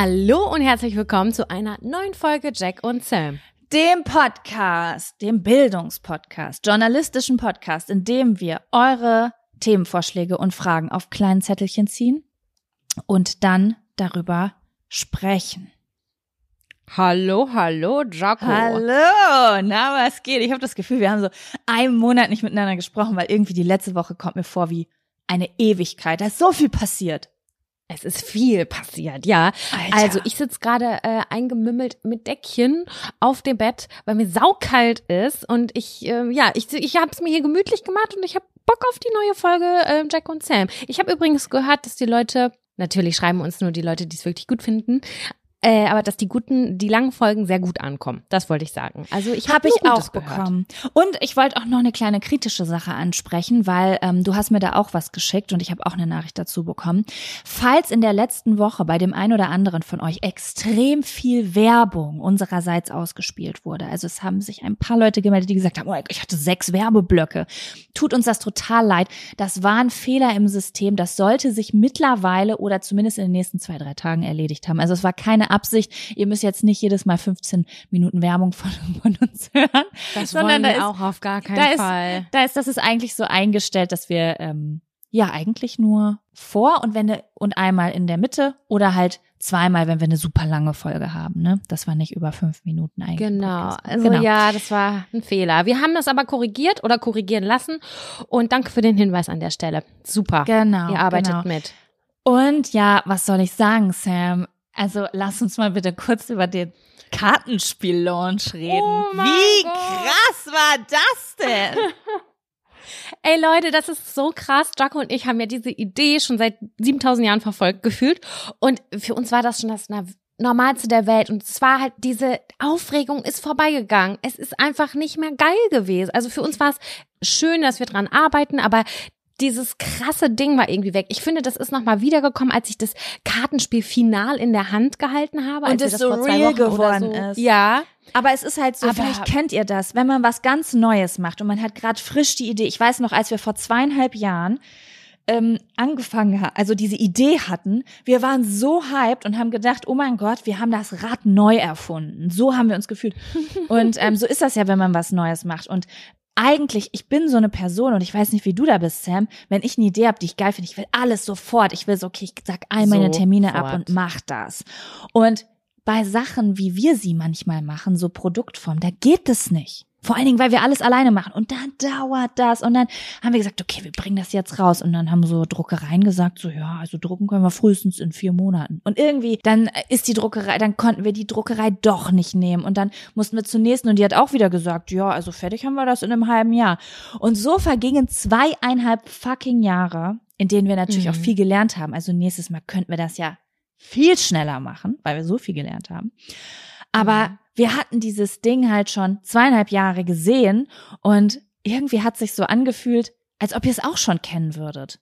Hallo und herzlich willkommen zu einer neuen Folge Jack und Sam. Dem Podcast, dem Bildungspodcast, journalistischen Podcast, in dem wir eure Themenvorschläge und Fragen auf kleinen Zettelchen ziehen und dann darüber sprechen. Hallo, hallo, Jaco. Hallo, na, was geht? Ich habe das Gefühl, wir haben so einen Monat nicht miteinander gesprochen, weil irgendwie die letzte Woche kommt mir vor wie eine Ewigkeit. Da ist so viel passiert. Es ist viel passiert, ja. Alter. Also ich sitze gerade äh, eingemümmelt mit Deckchen auf dem Bett, weil mir saukalt ist und ich, äh, ja, ich, ich habe es mir hier gemütlich gemacht und ich habe Bock auf die neue Folge äh, Jack und Sam. Ich habe übrigens gehört, dass die Leute Natürlich schreiben uns nur die Leute, die es wirklich gut finden. Äh, aber dass die guten, die langen Folgen sehr gut ankommen. Das wollte ich sagen. Also ich habe Hab ich auch gehört. bekommen. Und ich wollte auch noch eine kleine kritische Sache ansprechen, weil ähm, du hast mir da auch was geschickt und ich habe auch eine Nachricht dazu bekommen. Falls in der letzten Woche bei dem einen oder anderen von euch extrem viel Werbung unsererseits ausgespielt wurde, also es haben sich ein paar Leute gemeldet, die gesagt haben, oh, ich hatte sechs Werbeblöcke. Tut uns das total leid. Das war ein Fehler im System. Das sollte sich mittlerweile oder zumindest in den nächsten zwei, drei Tagen erledigt haben. Also es war keine Absicht. Ihr müsst jetzt nicht jedes Mal 15 Minuten Werbung von, von uns hören. Das sondern wollen da wir ist, auch auf gar keinen da ist, Fall. Da ist, das ist eigentlich so eingestellt, dass wir ähm, ja eigentlich nur vor und wenn und einmal in der Mitte oder halt zweimal, wenn wir eine super lange Folge haben, ne? Das war nicht über fünf Minuten eigentlich. Genau, also ja, das war ein Fehler. Wir haben das aber korrigiert oder korrigieren lassen und danke für den Hinweis an der Stelle. Super. Genau. Ihr arbeitet genau. mit. Und ja, was soll ich sagen, Sam? Also lass uns mal bitte kurz über den Kartenspiel-Launch reden. Oh Wie Gott. krass war das denn? Ey Leute, das ist so krass. Jaco und ich haben ja diese Idee schon seit 7000 Jahren verfolgt gefühlt und für uns war das schon das Normalste der Welt und es war halt diese Aufregung ist vorbeigegangen. Es ist einfach nicht mehr geil gewesen. Also für uns war es schön, dass wir dran arbeiten, aber dieses krasse Ding war irgendwie weg. Ich finde, das ist nochmal wiedergekommen, als ich das Kartenspiel final in der Hand gehalten habe. Und es so vor zwei real geworden so. ist. Ja. Aber es ist halt so, Aber- vielleicht kennt ihr das, wenn man was ganz Neues macht und man hat gerade frisch die Idee. Ich weiß noch, als wir vor zweieinhalb Jahren ähm, angefangen haben, also diese Idee hatten, wir waren so hyped und haben gedacht, oh mein Gott, wir haben das Rad neu erfunden. So haben wir uns gefühlt. Und ähm, so ist das ja, wenn man was Neues macht. Und eigentlich, ich bin so eine Person und ich weiß nicht, wie du da bist, Sam, wenn ich eine Idee habe, die ich geil finde, ich will alles sofort. Ich will so, okay, ich sag all meine Termine ab Sofort. und mach das. Und bei Sachen, wie wir sie manchmal machen, so Produktform, da geht es nicht. Vor allen Dingen, weil wir alles alleine machen. Und dann dauert das. Und dann haben wir gesagt, okay, wir bringen das jetzt raus. Und dann haben so Druckereien gesagt, so, ja, also drucken können wir frühestens in vier Monaten. Und irgendwie, dann ist die Druckerei, dann konnten wir die Druckerei doch nicht nehmen. Und dann mussten wir zur nächsten. Und die hat auch wieder gesagt, ja, also fertig haben wir das in einem halben Jahr. Und so vergingen zweieinhalb fucking Jahre, in denen wir natürlich mhm. auch viel gelernt haben. Also nächstes Mal könnten wir das ja viel schneller machen, weil wir so viel gelernt haben. Aber mhm wir hatten dieses Ding halt schon zweieinhalb Jahre gesehen und irgendwie hat sich so angefühlt, als ob ihr es auch schon kennen würdet.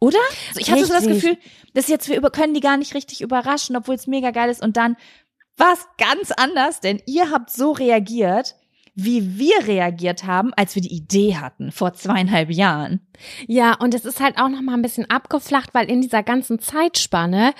Oder? Also ich hatte so das Gefühl, dass jetzt wir über, können die gar nicht richtig überraschen, obwohl es mega geil ist. Und dann war es ganz anders, denn ihr habt so reagiert, wie wir reagiert haben, als wir die Idee hatten vor zweieinhalb Jahren. Ja, und es ist halt auch noch mal ein bisschen abgeflacht, weil in dieser ganzen Zeitspanne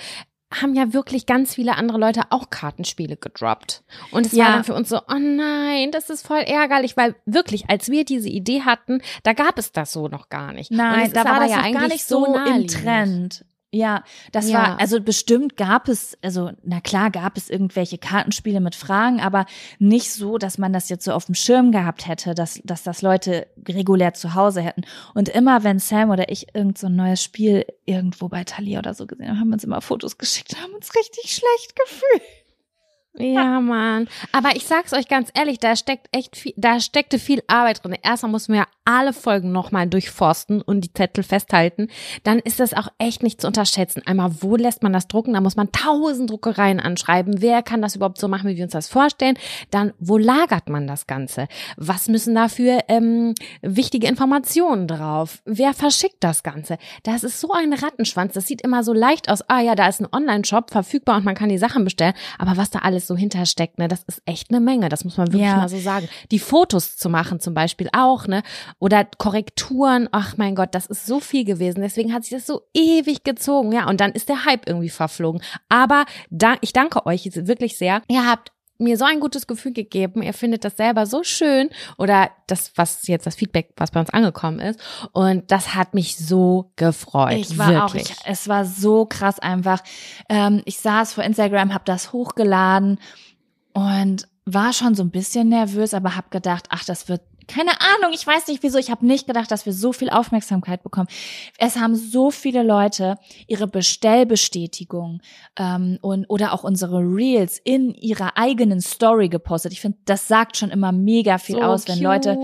haben ja wirklich ganz viele andere Leute auch Kartenspiele gedroppt. Und es ja. war dann für uns so, oh nein, das ist voll ärgerlich, weil wirklich, als wir diese Idee hatten, da gab es das so noch gar nicht. Nein, da war das ja eigentlich gar nicht so, so im Trend. Ja, das ja. war, also bestimmt gab es, also na klar gab es irgendwelche Kartenspiele mit Fragen, aber nicht so, dass man das jetzt so auf dem Schirm gehabt hätte, dass, dass das Leute regulär zu Hause hätten. Und immer wenn Sam oder ich irgend so ein neues Spiel irgendwo bei Thalia oder so gesehen haben, haben wir uns immer Fotos geschickt, haben uns richtig schlecht gefühlt. Ja, Mann. Aber ich sag's euch ganz ehrlich, da steckt echt viel, da steckte viel Arbeit drin. Erstmal mussten wir alle Folgen nochmal durchforsten und die Zettel festhalten. Dann ist das auch echt nicht zu unterschätzen. Einmal, wo lässt man das drucken? Da muss man tausend Druckereien anschreiben. Wer kann das überhaupt so machen, wie wir uns das vorstellen? Dann, wo lagert man das Ganze? Was müssen dafür ähm, wichtige Informationen drauf? Wer verschickt das Ganze? Das ist so ein Rattenschwanz. Das sieht immer so leicht aus. Ah ja, da ist ein Online-Shop verfügbar und man kann die Sachen bestellen. Aber was da alles so hintersteckt, ne, das ist echt eine Menge. Das muss man wirklich ja. mal so sagen. Die Fotos zu machen zum Beispiel auch, ne? Oder Korrekturen, ach mein Gott, das ist so viel gewesen. Deswegen hat sich das so ewig gezogen. Ja, und dann ist der Hype irgendwie verflogen. Aber da, ich danke euch wirklich sehr. Ihr habt mir so ein gutes Gefühl gegeben. Ihr findet das selber so schön oder das, was jetzt das Feedback, was bei uns angekommen ist. Und das hat mich so gefreut. Ich war wirklich. auch, ich, es war so krass einfach. Ähm, ich saß vor Instagram, habe das hochgeladen und war schon so ein bisschen nervös, aber habe gedacht, ach, das wird keine Ahnung, ich weiß nicht wieso. Ich habe nicht gedacht, dass wir so viel Aufmerksamkeit bekommen. Es haben so viele Leute ihre Bestellbestätigung ähm, und oder auch unsere Reels in ihrer eigenen Story gepostet. Ich finde, das sagt schon immer mega viel so aus, wenn cute. Leute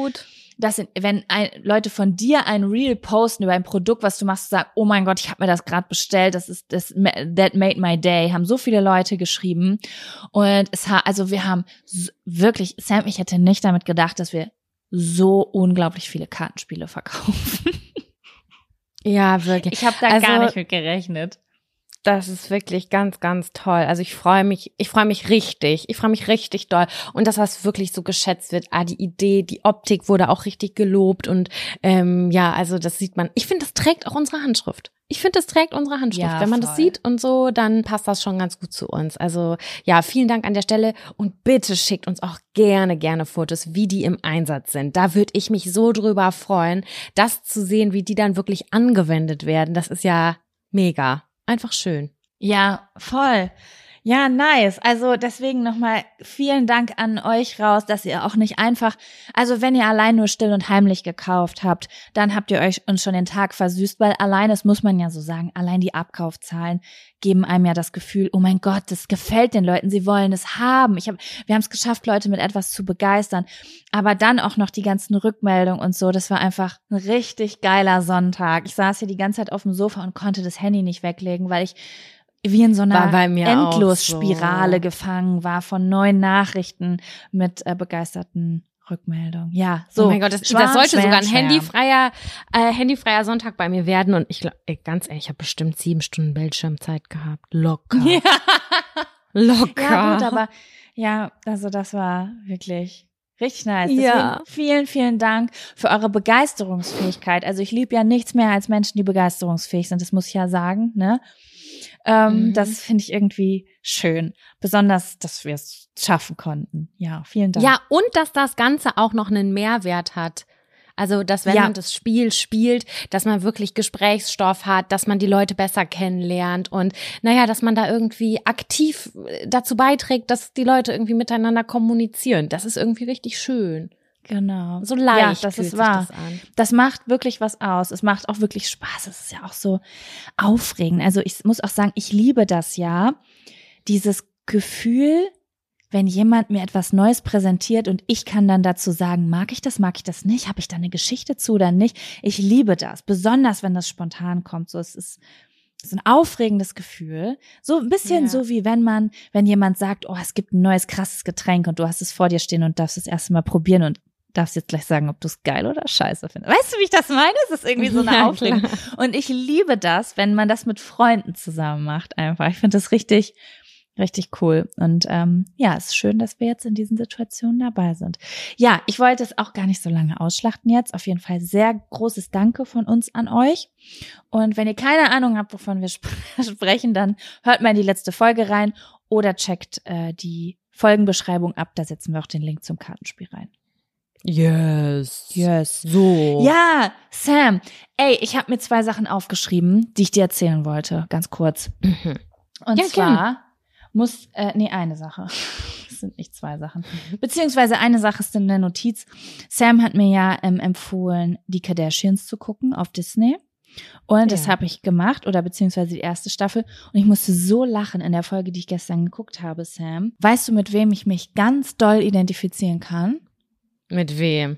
das sind, wenn ein, Leute von dir ein Reel posten über ein Produkt, was du machst, sagen, oh mein Gott, ich habe mir das gerade bestellt, das ist das that made my day, haben so viele Leute geschrieben und es hat also wir haben wirklich Sam, ich hätte nicht damit gedacht, dass wir so unglaublich viele Kartenspiele verkaufen. Ja, wirklich. Ich habe da also, gar nicht mit gerechnet. Das ist wirklich ganz, ganz toll. Also ich freue mich, ich freue mich richtig. Ich freue mich richtig doll. Und das, was wirklich so geschätzt wird, ah, die Idee, die Optik wurde auch richtig gelobt. Und ähm, ja, also das sieht man. Ich finde, das trägt auch unsere Handschrift. Ich finde, das trägt unsere Handschrift. Ja, Wenn man voll. das sieht und so, dann passt das schon ganz gut zu uns. Also ja, vielen Dank an der Stelle und bitte schickt uns auch gerne, gerne Fotos, wie die im Einsatz sind. Da würde ich mich so drüber freuen, das zu sehen, wie die dann wirklich angewendet werden. Das ist ja mega. Einfach schön. Ja, voll. Ja, nice. Also deswegen nochmal vielen Dank an euch raus, dass ihr auch nicht einfach, also wenn ihr allein nur still und heimlich gekauft habt, dann habt ihr euch uns schon den Tag versüßt, weil allein, das muss man ja so sagen, allein die Abkaufzahlen geben einem ja das Gefühl, oh mein Gott, das gefällt den Leuten, sie wollen es haben. Ich hab, wir haben es geschafft, Leute mit etwas zu begeistern. Aber dann auch noch die ganzen Rückmeldungen und so, das war einfach ein richtig geiler Sonntag. Ich saß hier die ganze Zeit auf dem Sofa und konnte das Handy nicht weglegen, weil ich wie in so einer Endlosspirale so. gefangen war von neuen Nachrichten mit äh, begeisterten Rückmeldungen. Ja, so. Oh mein Gott, das, schwarm, das sollte schwer, sogar ein schwer. handyfreier, äh, handyfreier Sonntag bei mir werden. Und ich glaube, ganz ehrlich, ich habe bestimmt sieben Stunden Bildschirmzeit gehabt. Locker. Ja. Locker. Ja, gut, aber ja, also das war wirklich Richtig nice. Deswegen ja. Vielen, vielen Dank für eure Begeisterungsfähigkeit. Also ich liebe ja nichts mehr als Menschen, die begeisterungsfähig sind. Das muss ich ja sagen, ne? Ähm, mhm. Das finde ich irgendwie schön. Besonders, dass wir es schaffen konnten. Ja, vielen Dank. Ja, und dass das Ganze auch noch einen Mehrwert hat. Also, dass wenn ja. man das Spiel spielt, dass man wirklich Gesprächsstoff hat, dass man die Leute besser kennenlernt und naja, dass man da irgendwie aktiv äh, dazu beiträgt, dass die Leute irgendwie miteinander kommunizieren. Das ist irgendwie richtig schön. Genau. So leicht. Ja, das ist wahr. Das. Das macht wirklich was aus. Es macht auch wirklich Spaß. Es ist ja auch so aufregend. Also ich muss auch sagen, ich liebe das ja. Dieses Gefühl, wenn jemand mir etwas Neues präsentiert und ich kann dann dazu sagen, mag ich das, mag ich das nicht, habe ich da eine Geschichte zu oder nicht. Ich liebe das, besonders wenn das spontan kommt. So, es ist so ein aufregendes Gefühl. So ein bisschen Ja. so wie wenn man, wenn jemand sagt, oh, es gibt ein neues krasses Getränk und du hast es vor dir stehen und darfst es erst mal probieren und darfst jetzt gleich sagen, ob du es geil oder scheiße findest. Weißt du, wie ich das meine? Es ist irgendwie so eine Ja, Aufregung. klar. Und ich liebe das, wenn man das mit Freunden zusammen macht einfach. Ich finde das richtig, richtig cool. Und ähm, ja, es ist schön, dass wir jetzt in diesen Situationen dabei sind. Ja, ich wollte es auch gar nicht so lange ausschlachten jetzt. Auf jeden Fall sehr großes Danke von uns an euch. Und wenn ihr keine Ahnung habt, wovon wir sp sprechen, dann hört mal in die letzte Folge rein oder checkt äh, die Folgenbeschreibung ab. Da setzen wir auch den Link zum Kartenspiel rein. Yes. Yes. So. Ja, Sam, ey, ich habe mir zwei Sachen aufgeschrieben, die ich dir erzählen wollte, ganz kurz. Mhm. Und Ja, zwar gern. muss, äh, nee, eine Sache. Das sind nicht zwei Sachen. Beziehungsweise eine Sache ist in der Notiz. Sam hat mir ja ähm, empfohlen, die Kardashians zu gucken auf Disney. Und das Ja. habe ich gemacht, oder beziehungsweise die erste Staffel. Und ich musste so lachen in der Folge, die ich gestern geguckt habe, Sam. Weißt du, mit wem ich mich ganz doll identifizieren kann? Mit wem?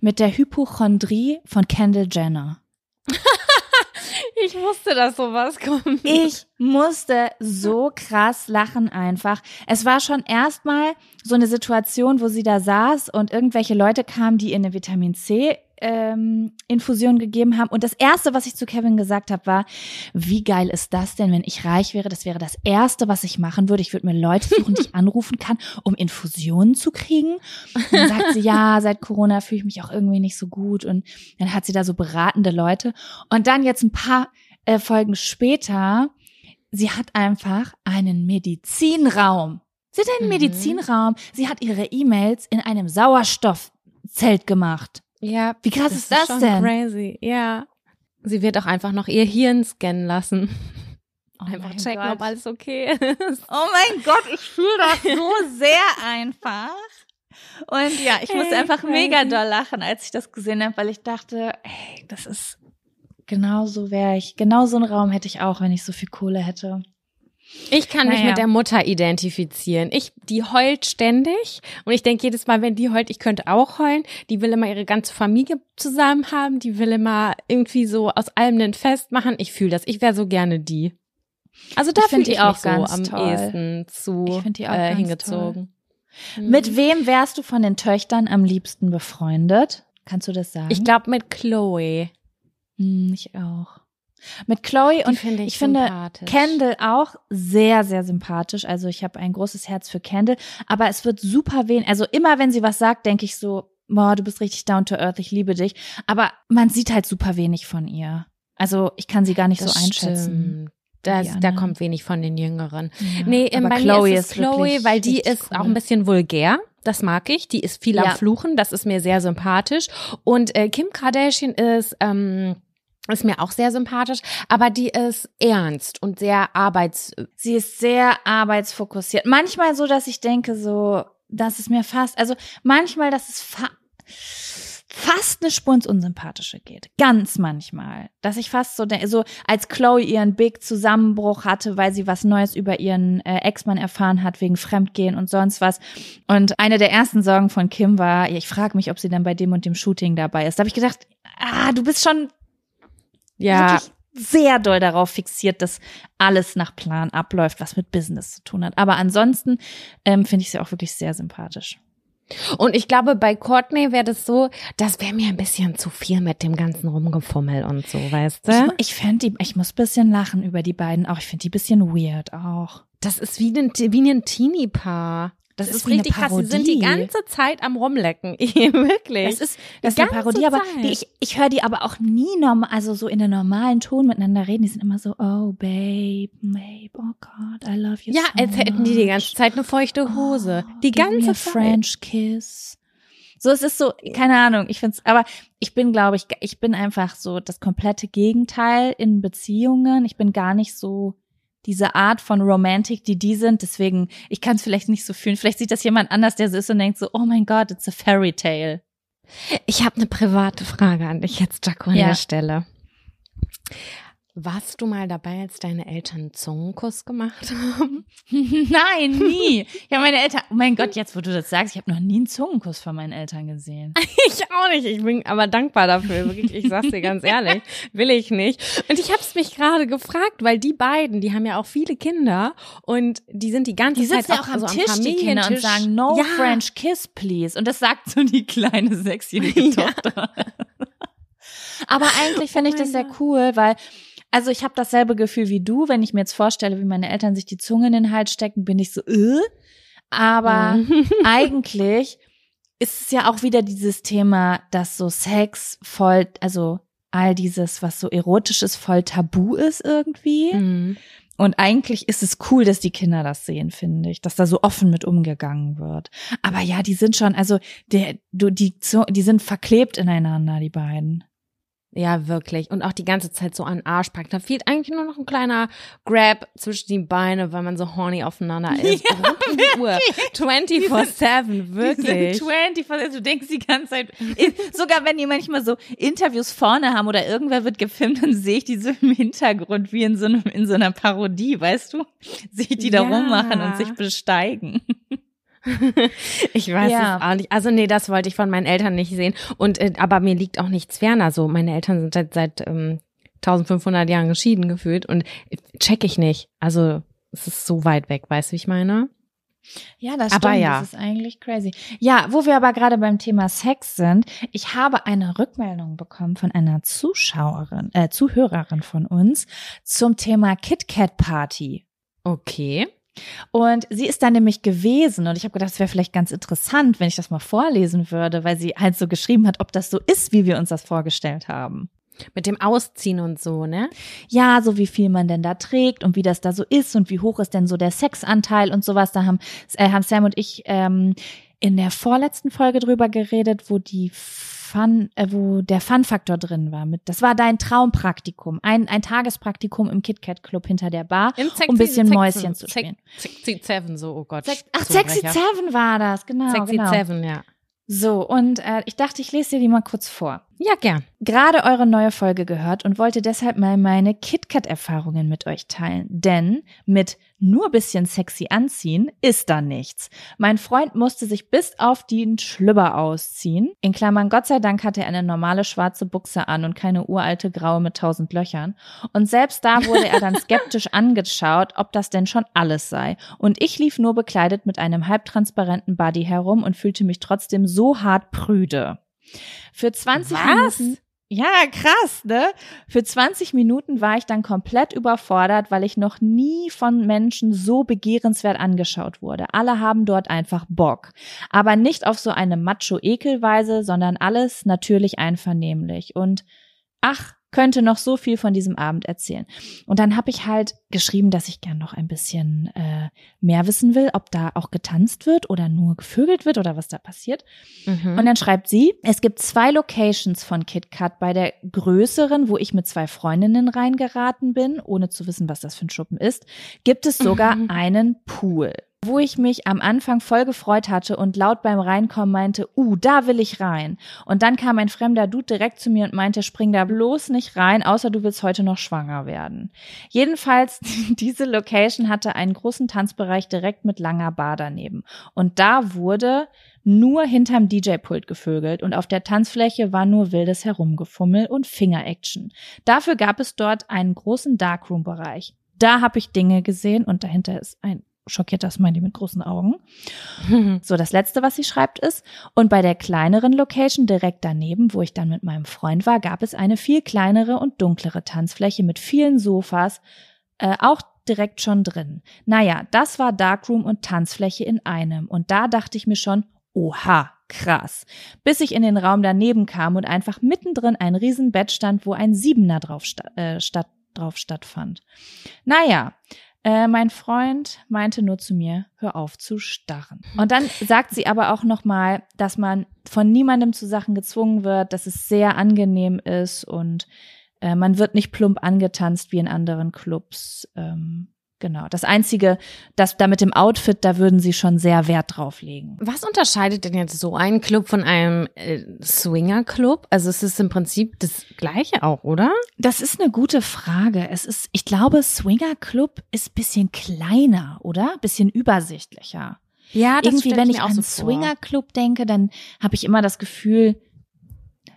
Mit der Hypochondrie von Kendall Jenner. Ich wusste, dass sowas kommt. Ich musste so krass lachen einfach. Es war schon erstmal so eine Situation, wo sie da saß und irgendwelche Leute kamen, die ihr eine Vitamin C ähm, Infusion gegeben haben. Und das erste, was ich zu Kevin gesagt habe, war, wie geil ist das denn, wenn ich reich wäre? Das wäre das erste, was ich machen würde. Ich würde mir Leute suchen, die ich anrufen kann, um Infusionen zu kriegen. Und dann sagt sie, ja, seit Corona fühle ich mich auch irgendwie nicht so gut. Und dann hat sie da so beratende Leute. Und dann jetzt ein paar äh, Folgen später, sie hat einfach einen Medizinraum. Sie hat einen Mhm. Medizinraum. Sie hat ihre E-Mails in einem Sauerstoffzelt gemacht. Ja. Wie krass ist das schon denn? crazy. Ja. Sie wird auch einfach noch ihr Hirn scannen lassen. Oh einfach checken, Gott. ob alles okay ist. Oh mein Gott, ich fühle das so sehr einfach. Und ja, ich musste Ey, einfach crazy. mega doll lachen, als ich das gesehen habe, weil ich dachte, ey, das ist genau so wäre ich. Genau so einen Raum hätte ich auch, wenn ich so viel Kohle hätte. Ich kann mich Naja. mit der Mutter identifizieren. Ich, die heult ständig und ich denke jedes Mal, wenn die heult, ich könnte auch heulen. Die will immer ihre ganze Familie zusammen haben. Die will immer irgendwie so aus allem ein Fest machen. Ich fühle das. Ich wäre so gerne die. Also da Ich find finde ich, die auch mich so ganz am toll. ehesten zu Ich find die auch äh, ganz hingezogen. Mhm. Mit wem wärst du von den Töchtern am liebsten befreundet? Kannst du das sagen? Ich glaube mit Chloe. Hm, ich auch. Mit Chloe und finde ich, ich finde. Kendall auch sehr, sehr sympathisch. Also ich habe ein großes Herz für Kendall, aber es wird super wenig. Also immer wenn sie was sagt, denke ich so, boah, du bist richtig down to earth, ich liebe dich. Aber man sieht halt super wenig von ihr. Also ich kann sie gar nicht Das so einschätzen. stimmt. Das, da kommt wenig von den Jüngeren. Ja, Nee, aber bei Chloe mir ist es Chloe, weil die ist cool. auch ein bisschen vulgär. Das mag ich. Die ist viel am Ja. Fluchen. Das ist mir sehr sympathisch. Und äh, Kim Kardashian ist ähm, ist mir auch sehr sympathisch, aber die ist ernst und sehr arbeits. Sie ist sehr arbeitsfokussiert. Manchmal so, dass ich denke, so, dass es mir fast, also manchmal, dass es fa fast eine Spur ins Unsympathische geht. Ganz manchmal. Dass ich fast so, so als Chloe ihren Big Zusammenbruch hatte, weil sie was Neues über ihren äh, Ex-Mann erfahren hat, wegen Fremdgehen und sonst was. Und eine der ersten Sorgen von Kim war, ich frage mich, ob sie dann bei dem und dem Shooting dabei ist. Da habe ich gedacht, ah, du bist schon Ja, wirklich sehr doll darauf fixiert, dass alles nach Plan abläuft, was mit Business zu tun hat. Aber ansonsten ähm, finde ich sie auch wirklich sehr sympathisch. und ich glaube, bei Courtney wäre das so, das wäre mir ein bisschen zu viel mit dem ganzen Rumgefummel und so, weißt du? Ich, ich fände die, ich muss bisschen lachen über die beiden auch. Ich finde die bisschen weird auch. Das ist wie ein, wie ein Teenie-Paar. Das, Das ist, richtig krass. Sie sind die ganze Zeit am Rumlecken. Wirklich. Das ist, das ist eine Parodie, aber die, ich, ich höre die aber auch nie normal, also so in einem normalen Ton miteinander reden. Die sind immer so, oh, babe, babe, oh God, I love you ja, so als hätten die die ganze. Zeit eine feuchte Hose. Oh, die ganze Zeit. French Kiss. So, es ist so, keine Ahnung, ich find's, aber ich bin, glaube ich, ich bin einfach so das komplette Gegenteil in Beziehungen. Ich bin gar nicht so diese Art von Romantik, die die sind. Deswegen, ich kann es vielleicht nicht so fühlen. Vielleicht sieht das jemand anders, der so ist und denkt so, oh mein Gott, it's a fairy tale. Ich habe eine private Frage an dich jetzt, Jaco, an Ja. der Stelle. Warst du mal dabei, als deine Eltern einen Zungenkuss gemacht haben? Nein, nie. Ja, meine Eltern, oh mein Gott, jetzt wo du das sagst, ich habe noch nie einen Zungenkuss von meinen Eltern gesehen. Ich auch nicht. Ich bin aber dankbar dafür. Wirklich, ich sag's dir ganz ehrlich. Will ich nicht. Und ich hab's mich gerade gefragt, weil die beiden, die haben ja auch viele Kinder und die sind die ganze Die Zeit ja auch am so Tisch, die Kinder, und sagen, no ja. French kiss, please. Und das sagt so die kleine sechsjährige. Tochter. Aber eigentlich finde ich Oh das sehr cool, weil, also ich habe dasselbe Gefühl wie du. Wenn ich mir jetzt vorstelle, wie meine Eltern sich die Zunge in den Hals stecken, bin ich so, äh. Aber Mhm. eigentlich ist es ja auch wieder dieses Thema, dass so Sex voll, also all dieses, was so erotisch ist, voll tabu ist irgendwie. Mhm. Und eigentlich ist es cool, dass die Kinder das sehen, finde ich, dass da so offen mit umgegangen wird. Aber ja, die sind schon, also der, du, die, die sind verklebt ineinander, die beiden. Ja, wirklich. Und auch die ganze Zeit so an Arsch packt. Da fehlt eigentlich nur noch ein kleiner Grab zwischen die Beine, weil man so horny aufeinander ist. Ja, Rund um die Uhr. 24-7, wirklich. 20, also du denkst die ganze Zeit, sogar wenn die manchmal so Interviews vorne haben oder irgendwer wird gefilmt, dann sehe ich die so im Hintergrund wie in so, einem, in so einer Parodie, weißt du? Sehe ich die da Ja. rummachen und sich besteigen. Ich weiß Ja. es auch nicht. Also nee, das wollte ich von meinen Eltern nicht sehen. Und äh, aber mir liegt auch nichts ferner. So meine Eltern sind seit seit ähm, 1500 Jahren geschieden gefühlt und äh, check ich nicht. Also es ist so weit weg, weißt du, wie ich meine? Ja, das Aber stimmt. ja. Das ist eigentlich crazy. Ja, wo wir aber gerade beim Thema Sex sind, ich habe eine Rückmeldung bekommen von einer Zuschauerin, äh, Zuhörerin von uns zum Thema KitKat Party. Okay. Und sie ist da nämlich gewesen und ich habe gedacht, es wäre vielleicht ganz interessant, wenn ich das mal vorlesen würde, weil sie halt so geschrieben hat, ob das so ist, wie wir uns das vorgestellt haben. Mit dem Ausziehen und so, ne? Ja, so wie viel man denn da trägt und wie das da so ist und wie hoch ist denn so der Sexanteil und sowas. Da haben, äh, haben Sam und ich ähm, in der vorletzten Folge drüber geredet, wo die Fun, äh, wo der Fun-Faktor drin war. Mit, das war dein Traumpraktikum, ein, ein Tagespraktikum im KitKat Club hinter der Bar, Im um ein bisschen Mäuschen zu spielen. Sexy Seven, so, oh Gott. Sex- Ach, Sexy. Seven war das, genau. Sexy genau. Seven, ja. So, und äh, ich dachte, ich lese dir die mal kurz vor. Ja, gern. Gerade eure neue Folge gehört und wollte deshalb mal meine KitKat-Erfahrungen mit euch teilen. Denn mit nur bisschen sexy anziehen ist da nichts. Mein Freund musste sich bis auf den Schlüpper ausziehen. In Klammern, Gott sei Dank hatte er eine normale schwarze Buchse an und keine uralte graue mit tausend Löchern. Und selbst da wurde er dann skeptisch angeschaut, ob das denn schon alles sei. Und ich lief nur bekleidet mit einem halbtransparenten Body herum und fühlte mich trotzdem so hart prüde. Für 20 Was? Minuten. Ja, krass, ne? Für 20 Minuten war ich dann komplett überfordert, weil ich noch nie von Menschen so begehrenswert angeschaut wurde. Alle haben dort einfach Bock. Aber nicht auf so eine Macho-Ekelweise, sondern alles natürlich einvernehmlich. Und ach, könnte noch so viel von diesem Abend erzählen. Und dann habe ich halt geschrieben, dass ich gern noch ein bisschen äh, mehr wissen will, ob da auch getanzt wird oder nur gevögelt wird oder was da passiert. Mhm. Und dann schreibt sie, es gibt zwei Locations von KitKat. Bei der größeren, wo ich mit zwei Freundinnen reingeraten bin, ohne zu wissen, was das für ein Schuppen ist, gibt es sogar Mhm. einen Pool. Wo ich mich am Anfang voll gefreut hatte und laut beim Reinkommen meinte, uh, da will ich rein. Und dann kam ein fremder Dude direkt zu mir und meinte, spring da bloß nicht rein, außer du willst heute noch schwanger werden. Jedenfalls, diese Location hatte einen großen Tanzbereich direkt mit langer Bar daneben. Und da wurde nur hinterm DJ-Pult gevögelt und auf der Tanzfläche war nur wildes Herumgefummel und Finger-Action. Dafür gab es dort einen großen Darkroom-Bereich. Da habe ich Dinge gesehen und dahinter ist ein schockierter Smiley mit großen Augen. So, das letzte, was sie schreibt, ist, und bei der kleineren Location direkt daneben, wo ich dann mit meinem Freund war, gab es eine viel kleinere und dunklere Tanzfläche mit vielen Sofas, äh, auch direkt schon drin. Naja, das war Darkroom und Tanzfläche in einem. Und da dachte ich mir schon, oha, krass. Bis ich in den Raum daneben kam und einfach mittendrin ein Riesenbett stand, wo ein Siebener drauf, sta äh, statt, drauf stattfand. Naja, äh, mein Freund meinte nur zu mir, hör auf zu starren. Und dann sagt sie aber auch nochmal, dass man von niemandem zu Sachen gezwungen wird, dass es sehr angenehm ist und äh, man wird nicht plump angetanzt wie in anderen Clubs. Ähm, Genau. Das einzige, das da mit dem Outfit, da würden sie schon sehr Wert drauf legen. Was unterscheidet denn jetzt so ein Club von einem äh, Swinger-Club? Also es ist im Prinzip das Gleiche auch, oder? Das ist eine gute Frage. Es ist, ich glaube, Swinger Club ist bisschen kleiner, oder? Bisschen übersichtlicher. Ja, das Irgendwie, wenn ich auch an so vor. Swinger Club denke, dann habe ich immer das Gefühl,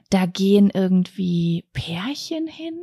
da gehen irgendwie Pärchen hin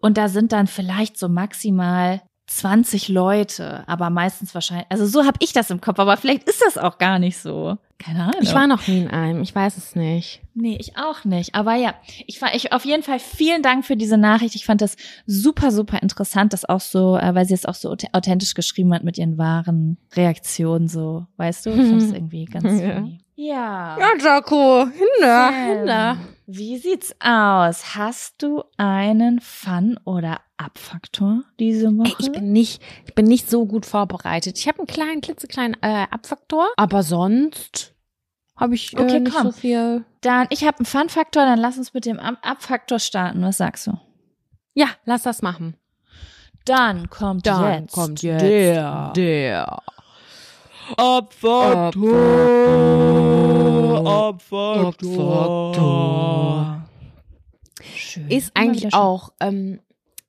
und da sind dann vielleicht so maximal 20 Leute, aber meistens wahrscheinlich, also so habe ich das im Kopf, aber vielleicht ist das auch gar nicht so. Keine Ahnung. Ich war noch nie in einem, ich weiß es nicht. Nee, ich auch nicht. Aber ja, ich war, ich auf jeden Fall vielen Dank für diese Nachricht. Ich fand das super, super interessant, das auch so, äh, weil sie es auch so auth- authentisch geschrieben hat mit ihren wahren Reaktionen, so, weißt du? Ich fand es irgendwie ganz Ja. funny. Ja. Jaco, Hinder, Sam, Wie sieht's aus? Hast du einen Fun- oder Abfaktor diese Woche? Ey, ich bin nicht, ich bin nicht so gut vorbereitet. Ich habe einen kleinen, klitzekleinen äh, Abfaktor, aber sonst habe ich äh, Okay, nicht komm. so viel. dann, ich habe einen Fun-Faktor, dann lass uns mit dem Ab- Abfaktor starten. Was sagst du? Ja, lass das machen. Dann kommt Dann jetzt kommt jetzt der der Abfaktor. Abfaktor. Schön. Ist eigentlich auch ähm,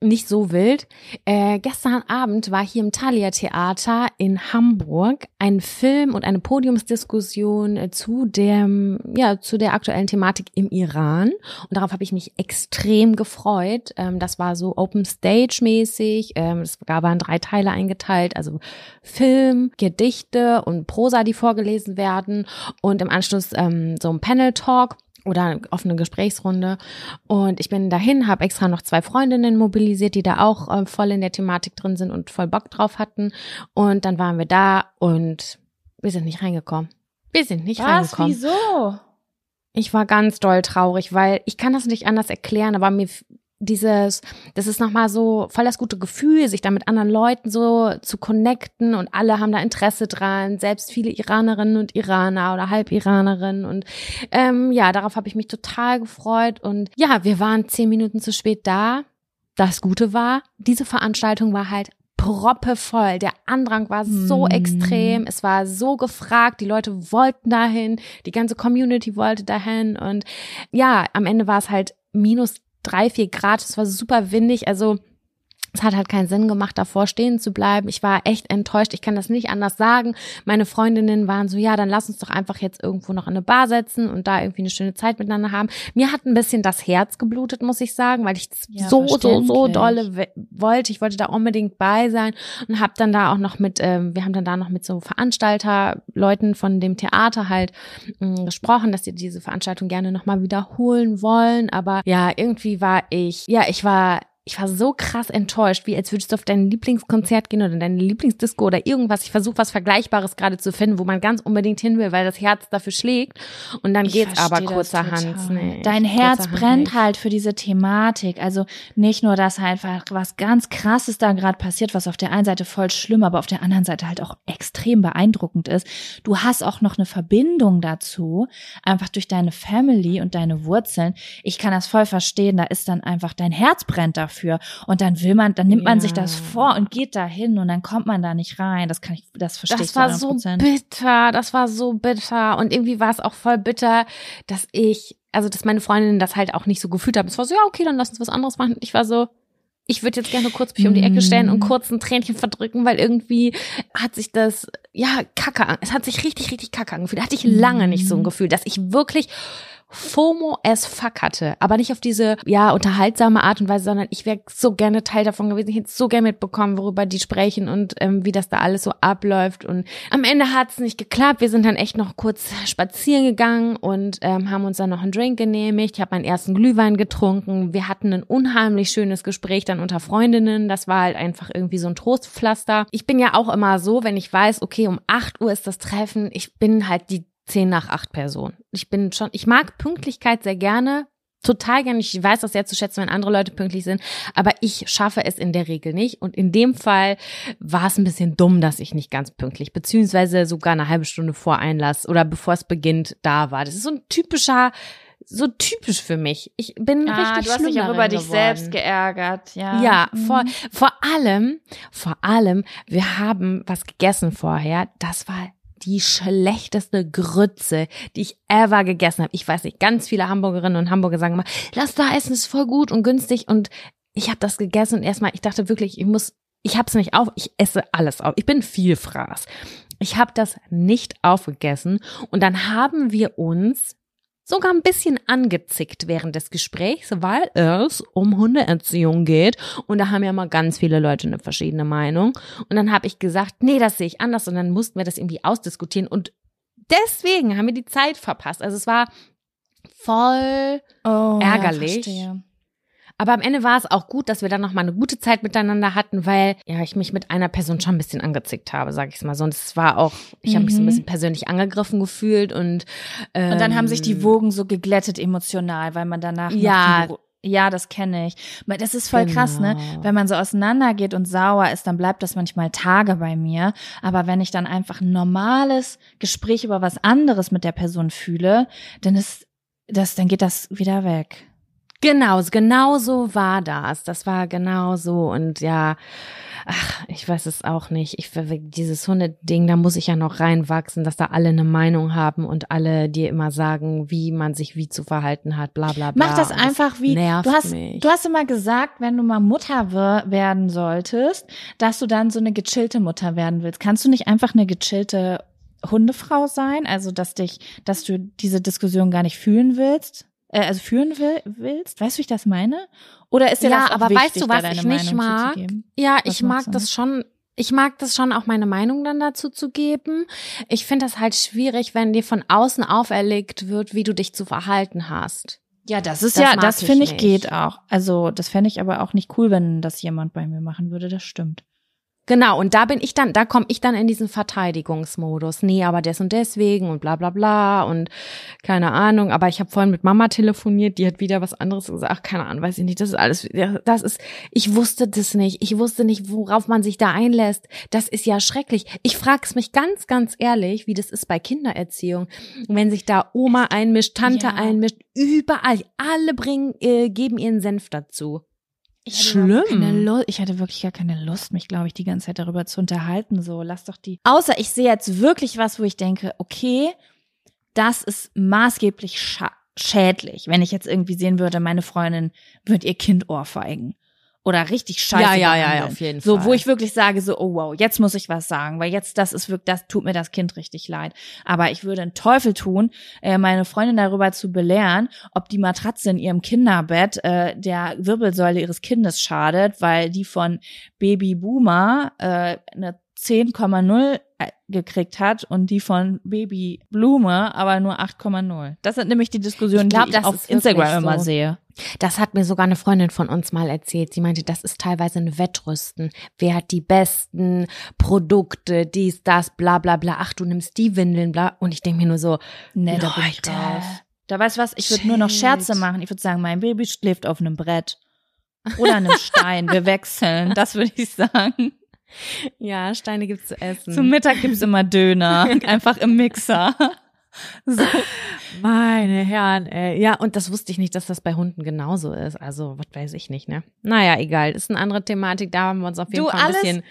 nicht so wild. Äh, gestern Abend war hier im Thalia Theater in Hamburg ein Film und eine Podiumsdiskussion äh, zu dem, ja, zu der aktuellen Thematik im Iran. Und darauf habe ich mich extrem gefreut. Ähm, das war so Open Stage mäßig. Ähm, es gab waren drei Teile eingeteilt, also Film, Gedichte und Prosa, die vorgelesen werden und im Anschluss ähm, so ein Panel Talk oder eine offene Gesprächsrunde. Und ich bin dahin, habe extra noch zwei Freundinnen mobilisiert, die da auch äh, voll in der Thematik drin sind und voll Bock drauf hatten. Und dann waren wir da und wir sind nicht reingekommen. Wir sind nicht Was? reingekommen. Wieso? Ich war ganz doll traurig, weil ich kann das nicht anders erklären, aber mir dieses, das ist nochmal so voll das gute Gefühl, sich da mit anderen Leuten so zu connecten und alle haben da Interesse dran, selbst viele Iranerinnen und Iraner oder Halbiranerinnen und ähm, ja, darauf habe ich mich total gefreut und ja, wir waren zehn Minuten zu spät da. Das Gute war, diese Veranstaltung war halt proppevoll. Der Andrang war so Hm. extrem. Es war so gefragt. Die Leute wollten dahin. Die ganze Community wollte dahin. Und ja, am Ende war es halt minus drei, vier Grad. Es war super windig. Also es hat halt keinen Sinn gemacht, davor stehen zu bleiben. Ich war echt enttäuscht. Ich kann das nicht anders sagen. Meine Freundinnen waren so, ja, dann lass uns doch einfach jetzt irgendwo noch in eine Bar setzen und da irgendwie eine schöne Zeit miteinander haben. Mir hat ein bisschen das Herz geblutet, muss ich sagen, weil ich Ja, so, so, so dolle wollte. Ich wollte da unbedingt bei sein und habe dann da auch noch mit, ähm, wir haben dann da noch mit so Veranstalter, Leuten von dem Theater halt mh, gesprochen, dass sie diese Veranstaltung gerne nochmal wiederholen wollen. Aber ja, irgendwie war ich, ja, ich war ich war so krass enttäuscht, wie als würdest du auf dein Lieblingskonzert gehen oder deine Lieblingsdisco oder irgendwas. Ich versuche was Vergleichbares gerade zu finden, wo man ganz unbedingt hin will, weil das Herz dafür schlägt. Und dann Ich geht's aber kurzerhand. Nee, Dein Herz kurzerhand brennt nicht. halt für diese Thematik. Also nicht nur, dass einfach was ganz krasses da gerade passiert, was auf der einen Seite voll schlimm, aber auf der anderen Seite halt auch extrem beeindruckend ist. Du hast auch noch eine Verbindung dazu, einfach durch deine Family und deine Wurzeln. Ich kann das voll verstehen. Da ist dann einfach dein Herz brennt dafür und dann will man, dann nimmt man sich das Ja. vor und geht da hin und dann kommt man da nicht rein. Das kann ich, das verstehe ich Das war so 100%. bitter, das war so bitter. Und irgendwie war es auch voll bitter, dass ich, also dass meine Freundinnen das halt auch nicht so gefühlt haben. Es war so, ja, okay, dann lass uns was anderes machen. Ich war so, ich würde jetzt gerne kurz mich um die Ecke stellen und kurz ein Tränchen verdrücken, weil irgendwie hat sich das, ja, kacke, es hat sich richtig, richtig kacke angefühlt. Da hatte ich lange nicht so ein Mm. Gefühl, dass ich wirklich FOMO as fuck hatte. Aber nicht auf diese, ja, unterhaltsame Art und Weise, sondern ich wäre so gerne Teil davon gewesen. Ich hätte so gerne mitbekommen, worüber die sprechen und ähm, wie das da alles so abläuft. Und am Ende hat es nicht geklappt. Wir sind dann echt noch kurz spazieren gegangen und ähm, haben uns dann noch einen Drink genehmigt. Ich habe meinen ersten Glühwein getrunken. Wir hatten ein unheimlich schönes Gespräch dann unter Freundinnen. Das war halt einfach irgendwie so ein Trostpflaster. Ich bin ja auch immer so, wenn ich weiß, okay, um 8 Uhr ist das Treffen, ich bin halt die 10 nach 8 Person. Ich bin schon, ich mag Pünktlichkeit sehr gerne. Total gerne. Ich weiß das sehr zu schätzen, wenn andere Leute pünktlich sind, aber ich schaffe es in der Regel nicht. Und in dem Fall war es ein bisschen dumm, dass ich nicht ganz pünktlich, beziehungsweise sogar eine halbe Stunde vor Einlass oder bevor es beginnt, da war. Das ist so ein typischer so typisch für mich. Ich bin Ah, richtig du hast dich auch über dich geworden. selbst geärgert, ja. Ja, Mhm. vor, vor allem, vor allem, wir haben was gegessen vorher. Das war die schlechteste Grütze, die ich ever gegessen habe. Ich weiß nicht, ganz viele Hamburgerinnen und Hamburger sagen immer, lass da essen, ist voll gut und günstig. Und ich habe das gegessen und erstmal, ich dachte wirklich, ich muss, ich hab's nicht auf, ich esse alles auf. Ich bin viel Fraß. Ich habe das nicht aufgegessen und dann haben wir uns sogar ein bisschen angezickt während des Gesprächs, weil es um Hundeerziehung geht. Und da haben ja mal ganz viele Leute eine verschiedene Meinung. Und dann habe ich gesagt, nee, das sehe ich anders. Und dann mussten wir das irgendwie ausdiskutieren. Und deswegen haben wir die Zeit verpasst. Also es war voll oh, ärgerlich. Ja. Aber am Ende war es auch gut, dass wir dann noch mal eine gute Zeit miteinander hatten, weil ja ich mich mit einer Person schon ein bisschen angezickt habe, sag ich mal so. Und es war auch, ich habe mich so ein Mhm. bisschen persönlich angegriffen gefühlt und ähm, Und dann haben sich die Wogen so geglättet emotional, weil man danach Ja. ja, das kenne ich. Das ist voll krass, ne? Genau. Wenn man so auseinandergeht und sauer ist, dann bleibt das manchmal Tage bei mir. Aber wenn ich dann einfach ein normales Gespräch über was anderes mit der Person fühle, dann ist das, dann geht das wieder weg. Genau, genau so war das. Das war genau so und ja, ach, ich weiß es auch nicht. Ich dieses Hundeding, da muss ich ja noch reinwachsen, dass da alle eine Meinung haben und alle dir immer sagen, wie man sich wie zu verhalten hat, bla bla bla. Mach das einfach wie nervt du hast mich. du hast immer gesagt, wenn du mal Mutter wer- werden solltest, dass du dann so eine gechillte Mutter werden willst. Kannst du nicht einfach eine gechillte Hundefrau sein, also dass dich, dass du diese Diskussion gar nicht fühlen willst, äh, also führen will, willst? Weißt du, wie ich das meine? Oder ist dir Ja, das auch aber wichtig, weißt du, was deine ich nicht Meinung mag? Ja, Was ich mag das schon. Ich mag das schon, auch meine Meinung dann dazu zu geben. Ich finde das halt schwierig, wenn dir von außen auferlegt wird, wie du dich zu verhalten hast. Ja, das ist Das ja, das ich finde ich nicht. geht auch. Also das fände ich aber auch nicht cool, wenn das jemand bei mir machen würde. Das stimmt. Genau, und da bin ich dann, da komme ich dann in diesen Verteidigungsmodus. Nee, aber des und deswegen und bla bla bla und keine Ahnung. Aber ich habe vorhin mit Mama telefoniert, die hat wieder was anderes gesagt. Ach, keine Ahnung, weiß ich nicht. Das ist alles, das ist, ich wusste das nicht. Ich wusste nicht, worauf man sich da einlässt. Das ist ja schrecklich. Ich frage es mich ganz, ganz ehrlich, wie das ist bei Kindererziehung. Wenn sich da Oma einmischt, Tante Ja. einmischt, überall, alle bringen, äh, geben ihren Senf dazu. Ich hatte Schlimm. ich hatte wirklich gar keine Lust, mich, glaube ich, die ganze Zeit darüber zu unterhalten. So, lass doch die. Außer ich sehe jetzt wirklich was, wo ich denke, okay, das ist maßgeblich scha schädlich. Wenn ich jetzt irgendwie sehen würde, meine Freundin wird ihr Kind ohrfeigen. Oder richtig scheiße. Ja, ja, ja, behandeln. auf jeden So, Fall. wo ich wirklich sage, so, oh wow, jetzt muss ich was sagen, weil jetzt, das ist wirklich, das tut mir das Kind richtig leid. Aber ich würde einen Teufel tun, äh, meine Freundin darüber zu belehren, ob die Matratze in ihrem Kinderbett äh, der Wirbelsäule ihres Kindes schadet, weil die von Baby Boomer äh, eine 10,0 äh, gekriegt hat und die von Baby Blume aber nur 8,0 Das sind nämlich die Diskussionen, Ich glaub, die ich auf Instagram immer so. sehe. Das hat mir sogar eine Freundin von uns mal erzählt. Sie meinte, das ist teilweise ein Wettrüsten. Wer hat die besten Produkte, dies, das, bla bla bla. Ach, du nimmst die Windeln, bla. Und ich denke mir nur so, Nee, da bin ich raus. Da weißt du was, ich würde nur noch. Scherze machen. Ich würde sagen, mein Baby schläft auf einem Brett. Oder einem Stein. Wir wechseln. Das würde ich sagen. ja, Steine gibt's zu essen. Zum Mittag gibt's immer Döner. Einfach im Mixer. So. Meine Herren, ey. Ja, und das wusste ich nicht, dass das bei Hunden genauso ist. Also, was weiß ich nicht, ne? Naja, egal. Ist eine andere Thematik. Da haben wir uns auf jeden Du, Fall ein alles- bisschen.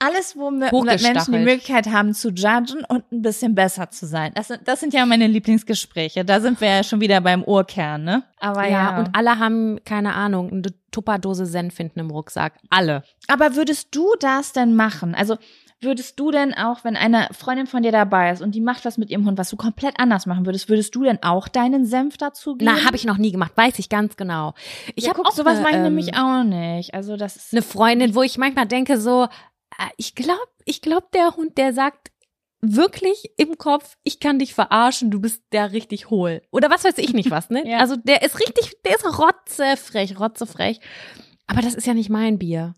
Alles, wo. Menschen die Möglichkeit haben zu judgen und ein bisschen besser zu sein. Das sind, das sind ja meine Lieblingsgespräche. Da sind wir ja schon wieder beim Urkern, ne? Aber Ja, ja. und alle haben, keine Ahnung, eine Tupperdose Senf hinten im Rucksack. Alle. Aber würdest du das denn machen? Also würdest du denn auch, wenn eine Freundin von dir dabei ist und die macht was mit ihrem Hund, was du komplett anders machen würdest, würdest du denn auch deinen Senf dazu geben? Na, habe ich noch nie gemacht, weiß ich ganz genau. Ich ja, habe auch sowas eine, mache ich ähm, nämlich auch nicht. Also das ist eine Freundin, wo ich manchmal denke so, äh, ich glaube, ich glaube, der Hund, der sagt wirklich im Kopf, ich kann dich verarschen, du bist der richtig hohl. Oder was weiß ich nicht was, ne? Ja. Also der ist richtig, der ist rotzefrech, rotzefrech. Aber das ist ja nicht mein Bier.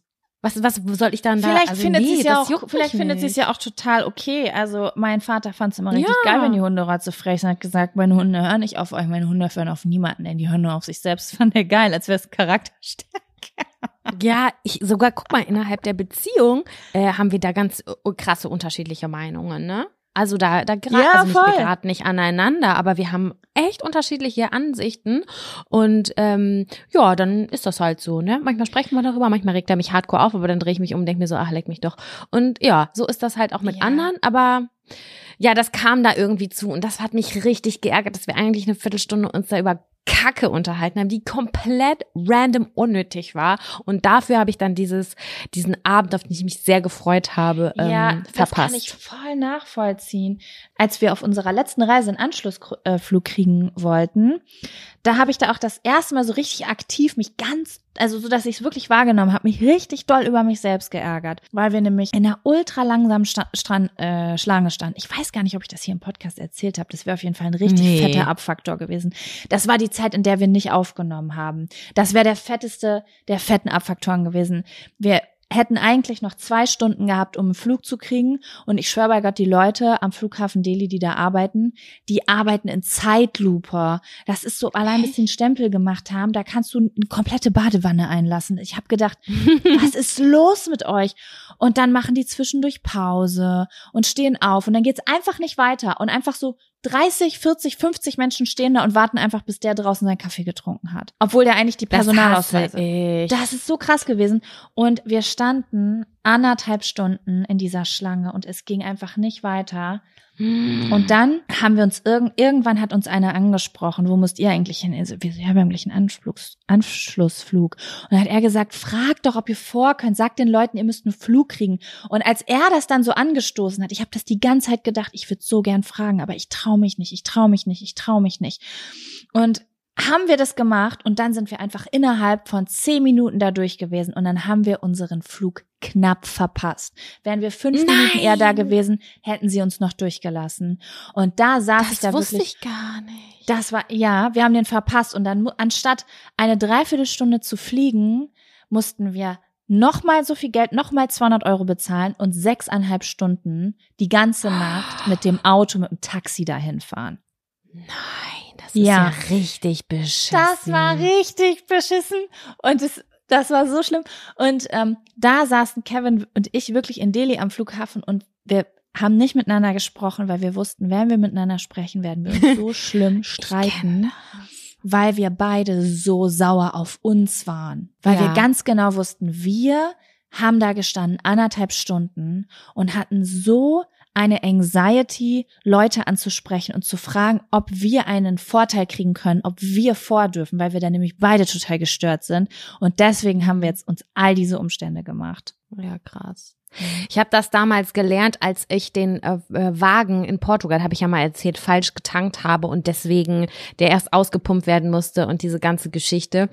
Was, was soll ich dann da? Vielleicht also findet nee, sie es ja auch, vielleicht findet sie es ja auch total okay. Also mein Vater fand es immer richtig Ja. geil, wenn die Hunde so frech sind. Hat gesagt, meine Hunde hören nicht auf euch, meine Hunde hören auf niemanden, denn die hören nur auf sich selbst. Das fand er geil, als wäre es Charakterstärke. Ja, ich sogar guck mal innerhalb der Beziehung äh, haben wir da ganz äh, krasse unterschiedliche Meinungen, ne? Also da, da gerade Ja, also nicht, wir geraten nicht aneinander, aber wir haben echt unterschiedliche Ansichten. Und ähm, ja, dann ist das halt so, ne? Manchmal sprechen wir darüber, manchmal regt er mich hardcore auf, aber dann drehe ich mich um und denke mir so, ach, leck mich doch. Und ja, so ist das halt auch mit Ja. anderen, aber ja, das kam da irgendwie zu und das hat mich richtig geärgert, dass wir eigentlich eine Viertelstunde uns da über Kacke unterhalten haben, die komplett random unnötig war. Und dafür habe ich dann dieses, diesen Abend, auf den ich mich sehr gefreut habe, ähm, ja, das verpasst. kann ich voll nachvollziehen. Als wir auf unserer letzten Reise einen Anschlussflug kriegen wollten, da habe ich da auch das erste Mal so richtig aktiv mich ganz, also so, dass ich es wirklich wahrgenommen habe, mich richtig doll über mich selbst geärgert, weil wir nämlich in einer ultra langsamen Sta Strand, äh, Schlange standen. Ich weiß gar nicht, ob ich das hier im Podcast erzählt habe. Das wäre auf jeden Fall ein richtig Nee. fetter Abfaktor gewesen. Das war die Zeit, in der wir nicht aufgenommen haben. Das wäre der fetteste der fetten Abfaktoren gewesen. Wir hätten eigentlich noch zwei Stunden gehabt, um einen Flug zu kriegen. Und ich schwöre bei Gott, die Leute am Flughafen Delhi, die da arbeiten, die arbeiten in Zeitlupe. Das ist so, allein bis sie einen Stempel gemacht haben, da kannst du eine komplette Badewanne einlassen. Ich habe gedacht, was ist los mit euch? Und dann machen die zwischendurch Pause und stehen auf und dann geht's einfach nicht weiter und einfach so 30, 40, 50 Menschen stehen da und warten einfach, bis der draußen seinen Kaffee getrunken hat. Obwohl der eigentlich die Das Personalausweise. ich. Das ist so krass gewesen. Und wir standen anderthalb Stunden in dieser Schlange und es ging einfach nicht weiter. Und dann haben wir uns irgend, irgendwann hat uns einer angesprochen, wo müsst ihr eigentlich hin? Also, wir haben eigentlich einen Anschluss, Anschlussflug. Und dann hat er gesagt, fragt doch, ob ihr vor könnt, sagt den Leuten, ihr müsst einen Flug kriegen. Und als er das dann so angestoßen hat, ich habe das die ganze Zeit gedacht, ich würde so gern fragen, aber ich traue mich nicht, ich traue mich nicht, ich traue mich nicht. Und haben wir das gemacht und dann sind wir einfach innerhalb von zehn Minuten da durch gewesen und dann haben wir unseren Flug knapp verpasst. Wären wir fünf Nein. Minuten eher da gewesen, hätten sie uns noch durchgelassen. Und da saß ich das da wusste wirklich. ich gar nicht. Das war, ja, wir haben den verpasst und dann, anstatt eine Dreiviertelstunde zu fliegen, mussten wir nochmal so viel Geld, nochmal 200 Euro bezahlen und sechseinhalb Stunden die ganze Nacht mit dem Auto, mit dem Taxi dahin fahren. Nein, das Ja. ist ja richtig beschissen. Das war richtig beschissen und es, das war so schlimm. Und ähm, da saßen Kevin und ich wirklich in Delhi am Flughafen und wir haben nicht miteinander gesprochen, weil wir wussten, wenn wir miteinander sprechen, werden wir uns so schlimm streiten, weil wir beide so sauer auf uns waren. Weil Ja. wir ganz genau wussten, wir haben da gestanden anderthalb Stunden und hatten so eine Anxiety, Leute anzusprechen und zu fragen, ob wir einen Vorteil kriegen können, ob wir vordürfen, weil wir da nämlich beide total gestört sind. Und deswegen haben wir jetzt uns all diese Umstände gemacht. Ja, krass. Ich habe das damals gelernt, als ich den äh, äh, Wagen in Portugal, habe ich ja mal erzählt, falsch getankt habe und deswegen der erst ausgepumpt werden musste und diese ganze Geschichte.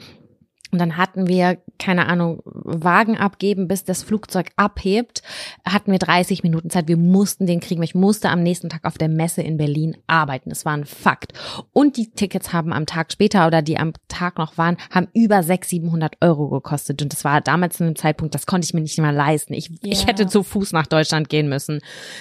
Und dann hatten wir, keine Ahnung, Wagen abgeben, bis das Flugzeug abhebt, hatten wir 30 Minuten Zeit. Wir mussten den kriegen. Ich musste am nächsten Tag auf der Messe in Berlin arbeiten. Das war ein Fakt. Und die Tickets haben am Tag später oder die am Tag noch waren, haben über 600, 700 Euro gekostet. Und das war damals zu einem Zeitpunkt, das konnte ich mir nicht mal leisten. Ich, ich Ja. hätte zu Fuß nach Deutschland gehen müssen.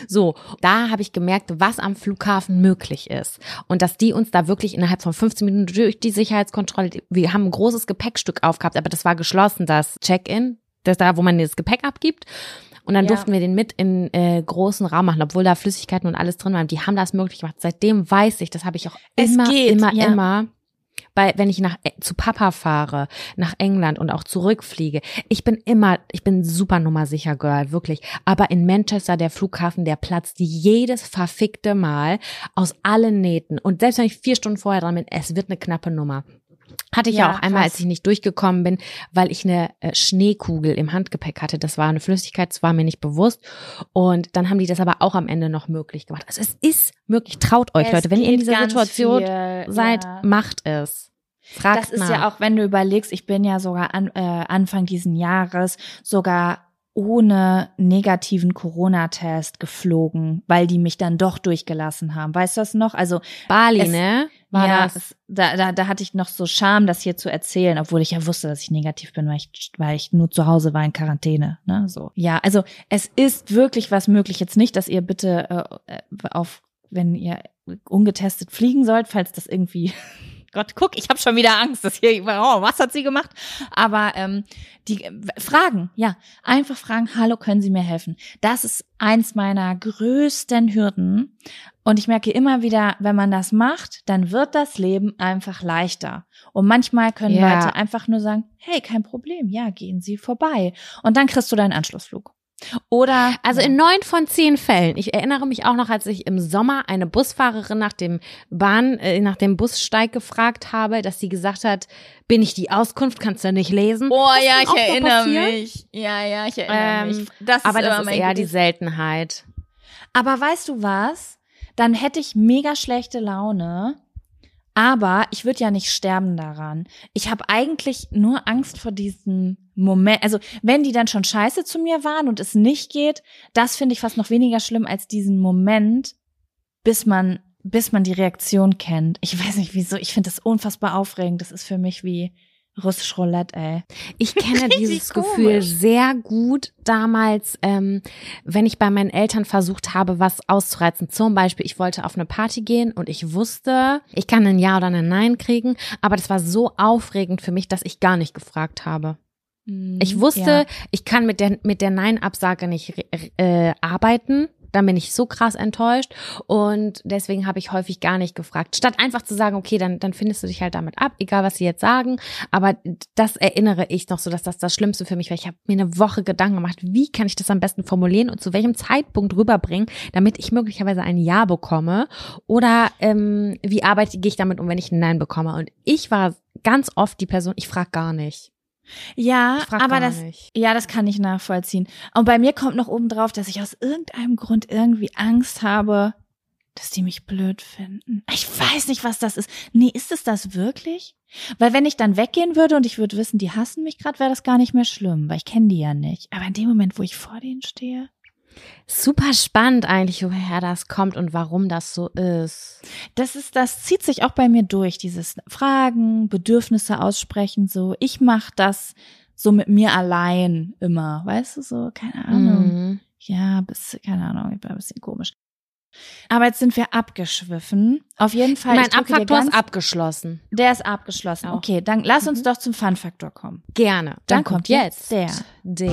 So, da habe ich gemerkt, was am Flughafen möglich ist. Und dass die uns da wirklich innerhalb von 15 Minuten durch die Sicherheitskontrolle, wir haben ein großes Gepäckstück aufgehabt, aber das war geschlossen, das Check-in, das da, wo man das Gepäck abgibt. Und dann Ja. durften wir den mit in äh, großen Raum machen, obwohl da Flüssigkeiten und alles drin waren. Die haben das möglich gemacht. Seitdem weiß ich, das habe ich auch Es immer, geht, immer, ja. immer bei, wenn ich nach äh, zu Papa fahre, nach England und auch zurückfliege, ich bin immer, ich bin super nummersicher Girl, wirklich. Aber in Manchester der Flughafen, der platzt jedes verfickte Mal aus allen Nähten. Und selbst wenn ich vier Stunden vorher dran bin, es wird eine knappe Nummer. Hatte ich ja, Ja, auch einmal, krass. als ich nicht durchgekommen bin, weil ich eine äh, Schneekugel im Handgepäck hatte. Das war eine Flüssigkeit, das war mir nicht bewusst. Und dann haben die das aber auch am Ende noch möglich gemacht. Also es ist möglich. Traut euch, Es Leute. Wenn ihr in dieser Situation viel, seid, ja. macht es. Fragt Das ist nach. ja auch, wenn du überlegst, ich bin ja sogar an, äh, Anfang diesen Jahres sogar ohne negativen Corona-Test geflogen, weil die mich dann doch durchgelassen haben. Weißt du das noch? Also Bali, es- ne? War ja, das? da, da, da hatte ich noch so Scham, das hier zu erzählen, obwohl ich ja wusste, dass ich negativ bin, weil ich, weil ich nur zu Hause war in Quarantäne. Ne? So. Ja, also es ist wirklich was möglich. Jetzt nicht, dass ihr bitte äh, äh, auf, wenn ihr ungetestet fliegen sollt, falls das irgendwie Gott, guck, ich habe schon wieder Angst, dass hier, oh, was hat sie gemacht? Aber ähm, die äh, Fragen, ja, einfach fragen, hallo, können Sie mir helfen? Das ist eins meiner größten Hürden. Und ich merke immer wieder, wenn man das macht, dann wird das Leben einfach leichter. Und manchmal können Ja. Leute einfach nur sagen, hey, kein Problem, ja, gehen Sie vorbei. Und dann kriegst du deinen Anschlussflug. Oder Also in neun von zehn Fällen. Ich erinnere mich auch noch, als ich im Sommer eine Busfahrerin nach dem Bahn, äh, nach dem Bussteig gefragt habe, dass sie gesagt hat, bin ich die Auskunft, kannst du nicht lesen. Oh Das ja, ich so erinnere passieren. mich. Ja, ja, ich erinnere Ähm, mich. Das Aber immer das ist eher die Gutes. Seltenheit. Aber weißt du was? Dann hätte ich mega schlechte Laune. Aber ich würde ja nicht sterben daran. Ich habe eigentlich nur Angst vor diesem Moment. Also wenn die dann schon scheiße zu mir waren und es nicht geht, das finde ich fast noch weniger schlimm als diesen Moment, bis man, bis man die Reaktion kennt. Ich weiß nicht wieso. Ich finde das unfassbar aufregend. Das ist für mich wie russisch Roulette, ey. Ich kenne dieses. Gefühl sehr gut damals, ähm, wenn ich bei meinen Eltern versucht habe, was auszureizen. Zum Beispiel, ich wollte auf eine Party gehen und ich wusste, ich kann ein Ja oder ein Nein kriegen, aber das war so aufregend für mich, dass ich gar nicht gefragt habe. Ich wusste, Mhm. Ja. ich kann mit der, mit der Nein-Absage nicht äh, arbeiten. Dann bin ich so krass enttäuscht und deswegen habe ich häufig gar nicht gefragt. Statt einfach zu sagen, okay, dann, dann findest du dich halt damit ab, egal was sie jetzt sagen. Aber das erinnere ich noch so, dass das das Schlimmste für mich war. Ich habe mir eine Woche Gedanken gemacht, wie kann ich das am besten formulieren und zu welchem Zeitpunkt rüberbringen, damit ich möglicherweise ein Ja bekomme. Oder ähm, wie arbeite gehe ich damit um, wenn ich ein Nein bekomme? Und ich war ganz oft die Person, ich frage gar nicht. Ja, aber das, nicht. ja, das kann ich nachvollziehen. Und bei mir kommt noch oben drauf, dass ich aus irgendeinem Grund irgendwie Angst habe, dass die mich blöd finden. Ich weiß nicht, was das ist. Nee, ist es das wirklich? Weil wenn ich dann weggehen würde und ich würde wissen, die hassen mich gerade, wäre das gar nicht mehr schlimm, weil ich kenne die ja nicht. Aber in dem Moment, wo ich vor denen stehe, Super spannend eigentlich, woher das kommt und warum das so ist. das ist, das zieht sich auch bei mir durch, dieses Fragen, Bedürfnisse aussprechen, so. Ich mache das so mit mir allein immer, weißt du, so, keine Ahnung. Mhm. Ja, bis, keine Ahnung, ich war ein bisschen komisch. Aber jetzt sind wir abgeschwiffen. Auf jeden Fall. mein Abfaktor ist abgeschlossen. Der ist abgeschlossen. Auch. Okay, dann lass uns Mhm. doch zum Fun-Faktor kommen. Gerne. Dann kommt jetzt der. Der.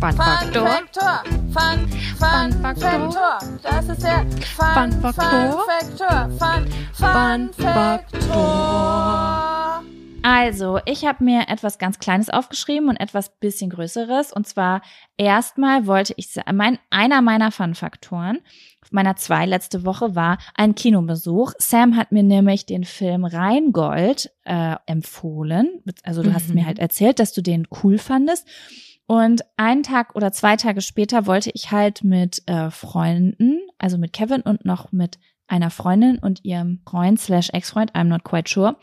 Fun, Fun Fun Faktor. Faktor. Fun, Faktor. Das ist der Fun, Fun Faktor. Fun. Fun, Faktor. Also, ich habe mir etwas ganz Kleines aufgeschrieben und etwas bisschen Größeres. Und zwar erstmal wollte ich mein einer meiner Fun-Faktoren meiner zwei letzte Woche war ein Kinobesuch. Sam hat mir nämlich den Film Rheingold äh, empfohlen. Also du hast Mhm. mir halt erzählt, dass du den cool fandest. Und einen Tag oder zwei Tage später wollte ich halt mit äh, Freunden, also mit Kevin und noch mit einer Freundin und ihrem Freund slash Ex-Freund, I'm not quite sure,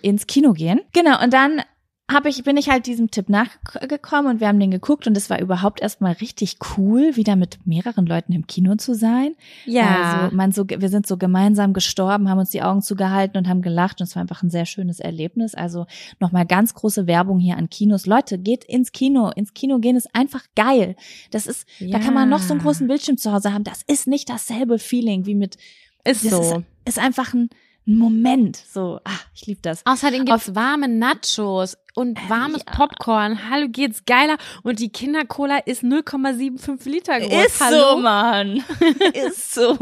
ins Kino gehen. Genau, und dann hab ich, bin ich halt diesem Tipp nachgekommen und wir haben den geguckt und es war überhaupt erstmal richtig cool, wieder mit mehreren Leuten im Kino zu sein. Ja. Also man so, wir sind so gemeinsam gestorben, haben uns die Augen zugehalten und haben gelacht und es war einfach ein sehr schönes Erlebnis. Also nochmal ganz große Werbung hier an Kinos. Leute, geht ins Kino. Ins Kino gehen ist einfach geil. Das ist, da kann man noch so einen Ja. großen Bildschirm zu Hause haben. Das ist nicht dasselbe Feeling wie mit, Ist das so. ist, ist einfach ein, ein Moment. So, ah, ich liebe das. Außerdem gibt's warme Nachos und warmes ja. Popcorn. Hallo, geht's geiler. Und die Kindercola ist 0,75 Liter groß. Ist Hallo? so, Mann. ist so.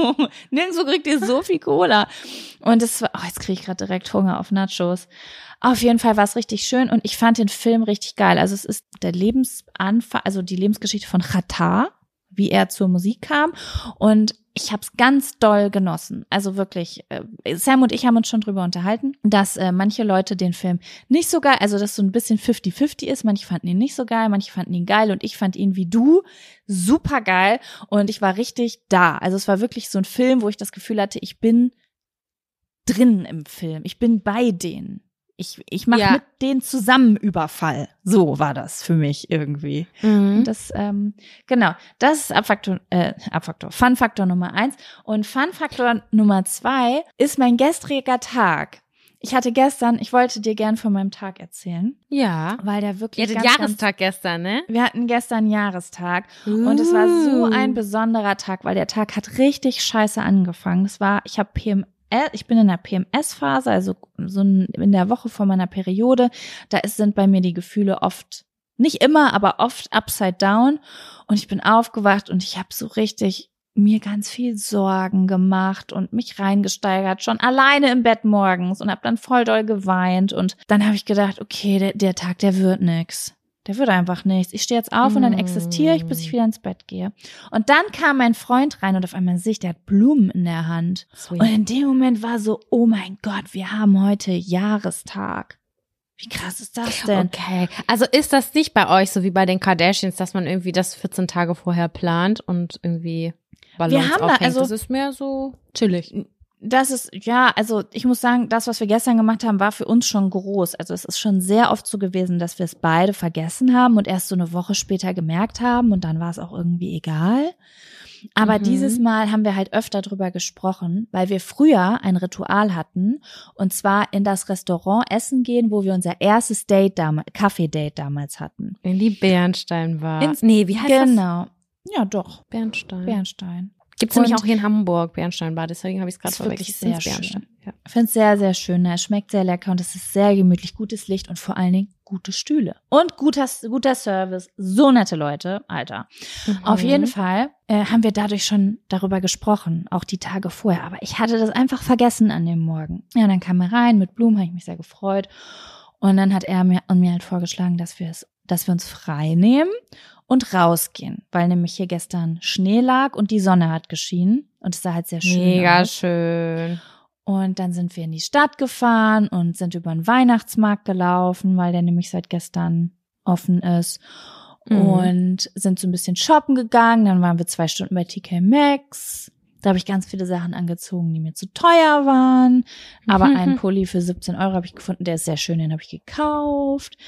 Nirgendwo kriegt ihr so viel Cola. Und es war, oh, jetzt kriege ich gerade direkt Hunger auf Nachos. Auf jeden Fall war es richtig schön und ich fand den Film richtig geil. Also es ist der Lebensanfang, also die Lebensgeschichte von Qatar, wie er zur Musik kam. Und ich habe es ganz doll genossen. Also wirklich, äh, Sam und ich haben uns schon drüber unterhalten, dass äh, manche Leute den Film nicht so geil, also dass so ein bisschen 50-50 ist. Manche fanden ihn nicht so geil, manche fanden ihn geil und ich fand ihn wie du super geil und ich war richtig da. Also es war wirklich so ein Film, wo ich das Gefühl hatte, ich bin drin im Film. Ich bin bei denen. Ich, ich mache Ja. mit denen zusammen Überfall. So war das für mich irgendwie. Mhm. Und das, ähm, genau, das ist Abfaktor, äh, Abfaktor, Fun-Faktor Nummer eins. Und Fun-Faktor Nummer zwei ist mein gestriger Tag. Ich hatte gestern, ich wollte dir gern von meinem Tag erzählen, Ja. weil der wirklich Ihr hattet ganz, Jahrestag gestern, ne? Ganz, wir hatten gestern Jahrestag und es war so Uh. ein besonderer Tag, weil der Tag hat richtig scheiße angefangen. Es war, ich habe PMS ich bin in der PMS-Phase, also so in der Woche vor meiner Periode. Da ist, sind bei mir die Gefühle oft, nicht immer, aber oft upside down. Und ich bin aufgewacht und ich habe so richtig mir ganz viel Sorgen gemacht und mich reingesteigert, schon alleine im Bett morgens und habe dann voll doll geweint. Und dann habe ich gedacht, okay, der, der Tag, der wird nix. Der wird einfach nichts. Ich stehe jetzt auf und dann existiere ich, bis ich wieder ins Bett gehe. Und dann kam mein Freund rein und auf einmal sehe ich, der hat Blumen in der Hand. Sweet. Und in dem Moment war so, oh mein Gott, wir haben heute Jahrestag. Wie krass ist das denn? Okay. Also ist das nicht bei euch so wie bei den Kardashians, dass man irgendwie das 14 Tage vorher plant und irgendwie Ballons Wir haben da aufhängt? also- das ist mehr so chillig. Das ist, ja, also ich muss sagen, das, was wir gestern gemacht haben, war für uns schon groß. Also es ist schon sehr oft so gewesen, dass wir es beide vergessen haben und erst so eine Woche später gemerkt haben und dann war es auch irgendwie egal. Aber Mhm. dieses Mal haben wir halt öfter drüber gesprochen, weil wir früher ein Ritual hatten und zwar in das Restaurant essen gehen, wo wir unser erstes Date damals, Kaffee-Date damals hatten. In die Bernstein war. Ins- nee, wie heißt das? Genau. Ja, doch. Bernstein. Bernstein. Gibt's nämlich Und- auch hier in Hamburg, Bernstein war. Deswegen habe ich es gerade Ist wirklich sehr. Ja. Ich finde es sehr, sehr schön. Es schmeckt sehr lecker und es ist sehr gemütlich. Gutes Licht und vor allen Dingen gute Stühle. Und guter, guter Service. So nette Leute, Alter. Auf Mhm. jeden Fall äh, haben wir dadurch schon darüber gesprochen, auch die Tage vorher. Aber ich hatte das einfach vergessen an dem Morgen. Ja, dann kam er rein mit Blumen, habe ich mich sehr gefreut. Und dann hat er mir, und mir halt vorgeschlagen, dass wir es, dass wir uns frei nehmen und rausgehen, weil nämlich hier gestern Schnee lag und die Sonne hat geschienen und es sah halt sehr schön Mega aus. schön. Und dann sind wir in die Stadt gefahren und sind über den Weihnachtsmarkt gelaufen, weil der nämlich seit gestern offen ist. Mhm. Und sind so ein bisschen shoppen gegangen. Dann waren wir zwei Stunden bei TK Maxx. Da habe ich ganz viele Sachen angezogen, die mir zu teuer waren. Aber einen Pulli für 17 Euro habe ich gefunden, der ist sehr schön, den habe ich gekauft.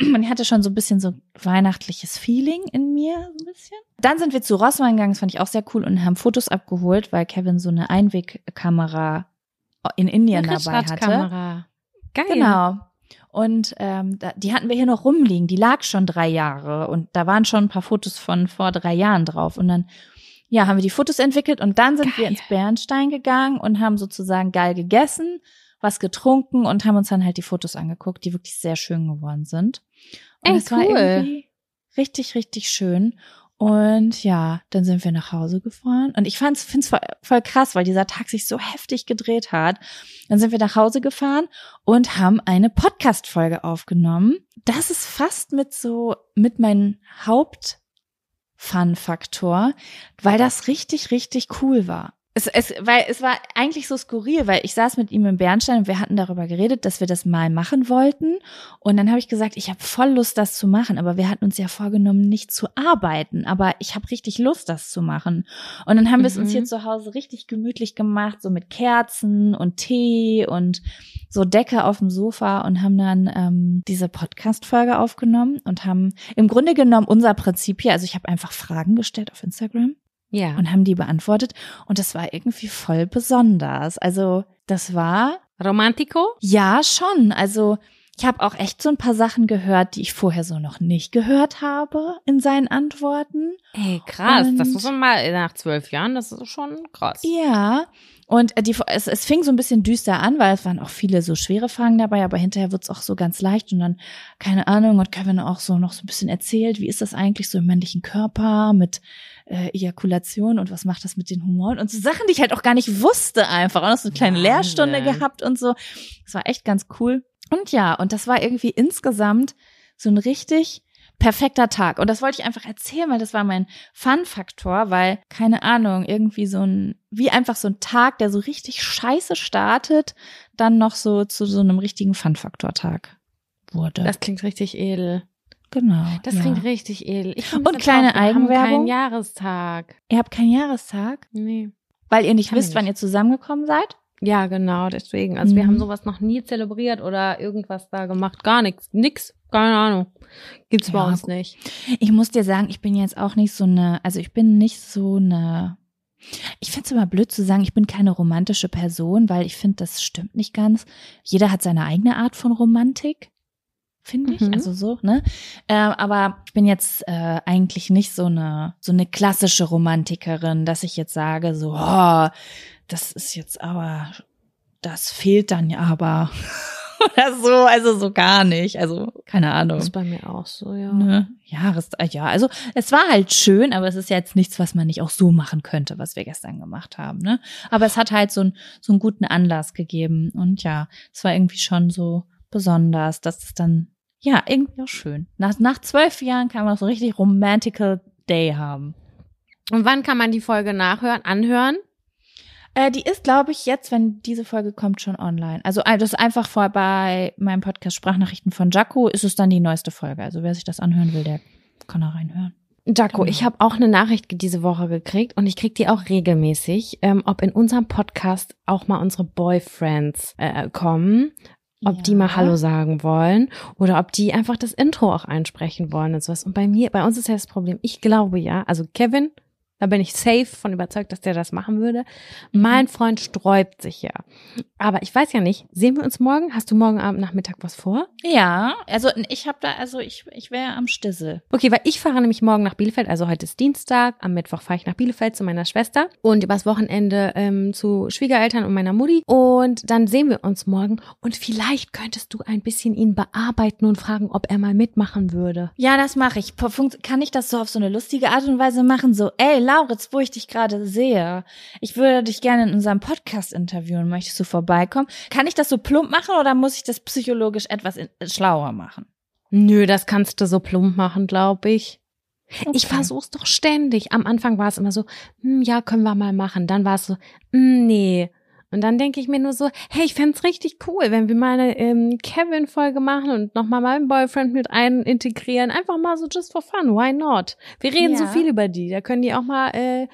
Und ich hatte schon so ein bisschen so weihnachtliches Feeling in mir, so ein bisschen. Dann sind wir zu Rossmann gegangen, das fand ich auch sehr cool und haben Fotos abgeholt, weil Kevin so eine Einwegkamera in Indien Eine dabei hatte. Richtradkamera. Geil. Genau. Und ähm, da, die hatten wir hier noch rumliegen. Die lag schon drei Jahre und da waren schon ein paar Fotos von vor drei Jahren drauf. Und dann, ja, haben wir die Fotos entwickelt und dann sind wir Geil. ins Bernstein gegangen und haben sozusagen geil gegessen, was getrunken und haben uns dann halt die Fotos angeguckt, die wirklich sehr schön geworden sind. Und es war cool. irgendwie richtig, richtig schön. Und ja, dann sind wir nach Hause gefahren. Und ich fand's, find's voll, voll krass, weil dieser Tag sich so heftig gedreht hat. Dann sind wir nach Hause gefahren und haben eine Podcast-Folge aufgenommen. Das ist fast mit so, mit meinem Haupt-Fun-Faktor, weil das richtig, richtig cool war. Es, es, weil es war eigentlich so skurril, weil ich saß mit ihm im Bernstein und wir hatten darüber geredet, dass wir das mal machen wollten. Und dann habe ich gesagt, ich habe voll Lust, das zu machen, aber wir hatten uns ja vorgenommen, nicht zu arbeiten. Aber ich habe richtig Lust, das zu machen. Und dann haben wir es uns Mhm. hier zu Hause richtig gemütlich gemacht, so mit Kerzen und Tee und so Decke auf dem Sofa und haben dann ähm, diese Podcast-Folge aufgenommen und haben im Grunde genommen unser Prinzip hier, also ich habe einfach Fragen gestellt auf Instagram Ja. und haben die beantwortet und das war irgendwie voll besonders. Also das war Romantico? ja schon. Also ich habe auch echt so ein paar Sachen gehört, die ich vorher so noch nicht gehört habe in seinen Antworten. Ey, krass. das Und- muss man mal nach zwölf Jahren, das ist schon krass. Ja. Und äh, die, es, es fing so ein bisschen düster an, weil es waren auch viele so schwere Fragen dabei, aber hinterher wird's auch so ganz leicht und dann, keine Ahnung, hat Kevin auch so noch so ein bisschen erzählt, wie ist das eigentlich so im männlichen Körper mit äh, Ejakulation und was macht das mit den Humoren und so Sachen, die ich halt auch gar nicht wusste einfach. Und noch so eine kleine Wahnsinn. Lehrstunde gehabt und so. Das war echt ganz cool. Und ja, und das war irgendwie insgesamt so ein richtig perfekter Tag. Und das wollte ich einfach erzählen, weil das war mein Fun-Faktor, weil, keine Ahnung, irgendwie so ein, wie einfach so ein Tag, der so richtig scheiße startet, dann noch so zu so einem richtigen Fun-Faktor-Tag wurde. Das klingt richtig edel. genau. Das ja. klingt richtig edel. Und kleine traurig, wir haben Eigenwerbung? keinen Jahrestag. Ihr habt keinen Jahrestag, Nee. weil ihr nicht wir wisst, wann nicht. ihr zusammengekommen seid? Ja, genau, deswegen. Also wir Mhm. haben sowas noch nie zelebriert oder irgendwas da gemacht. Gar nichts. Nix. Keine Ahnung. Gibt's bei Ja, uns gut. nicht. Ich muss dir sagen, ich bin jetzt auch nicht so eine, also ich bin nicht so eine, ich finde es immer blöd zu sagen, ich bin keine romantische Person, weil ich finde, das stimmt nicht ganz. Jeder hat seine eigene Art von Romantik, finde ich. Mhm. Also so, ne? Äh, aber ich bin jetzt äh, eigentlich nicht so eine, so eine klassische Romantikerin, dass ich jetzt sage, so, oh, das ist jetzt aber das fehlt dann ja aber. Oder so, also so gar nicht. Also, keine Ahnung. Das ist bei mir auch so, ja. Ne? Jahres, ja, also es war halt schön, aber es ist jetzt nichts, was man nicht auch so machen könnte, was wir gestern gemacht haben, ne? Aber es hat halt so, ein, so einen guten Anlass gegeben und ja, es war irgendwie schon so besonders, dass es dann, ja, irgendwie auch schön. Nach, nach zwölf Jahren kann man so richtig romantical Day haben. Und wann kann man die Folge nachhören, anhören? Äh, die ist, glaube ich, jetzt, wenn diese Folge kommt, schon online. Also äh, das ist einfach vor bei meinem Podcast Sprachnachrichten von Jaco ist es dann die neueste Folge. Also wer sich das anhören will, der kann da reinhören. Jaco, Genau. ich habe auch eine Nachricht diese Woche gekriegt und ich krieg die auch regelmäßig, ähm, ob in unserem Podcast auch mal unsere Boyfriends äh, kommen, ob Ja. die mal Hallo sagen wollen oder ob die einfach das Intro auch einsprechen wollen und sowas. Und bei mir, bei uns ist ja das Problem, ich glaube ja, also Kevin, da bin ich safe von überzeugt, dass der das machen würde. Mein Freund sträubt sich ja. Aber ich weiß ja nicht, sehen wir uns morgen? Hast du morgen Abend Nachmittag was vor? Ja, also ich habe da, also ich, ich wäre am Stissel. Okay, weil ich fahre nämlich morgen nach Bielefeld, also heute ist Dienstag, am Mittwoch fahre ich nach Bielefeld zu meiner Schwester und übers Wochenende ähm, zu Schwiegereltern und meiner Mutti und dann sehen wir uns morgen und vielleicht könntest du ein bisschen ihn bearbeiten und fragen, ob er mal mitmachen würde. Ja, das mache ich. Kann ich das so auf so eine lustige Art und Weise machen? So, ey, Lauritz, wo ich dich gerade sehe, ich würde dich gerne in unserem Podcast interviewen. Möchtest du vorbeikommen? Kann ich das so plump machen oder muss ich das psychologisch etwas in, schlauer machen? Nö, das kannst du so plump machen, glaube ich. Ich Okay. versuch's doch ständig. Am Anfang war es immer so, hm, ja, können wir mal machen. Dann war es so, hm, nee. Und dann denke ich mir nur so, hey, ich fänd's richtig cool, wenn wir mal eine ähm, Kevin-Folge machen und nochmal meinen Boyfriend mit ein integrieren. Einfach mal so just for fun, why not? Wir reden so Ja. viel über die, da können die auch mal äh,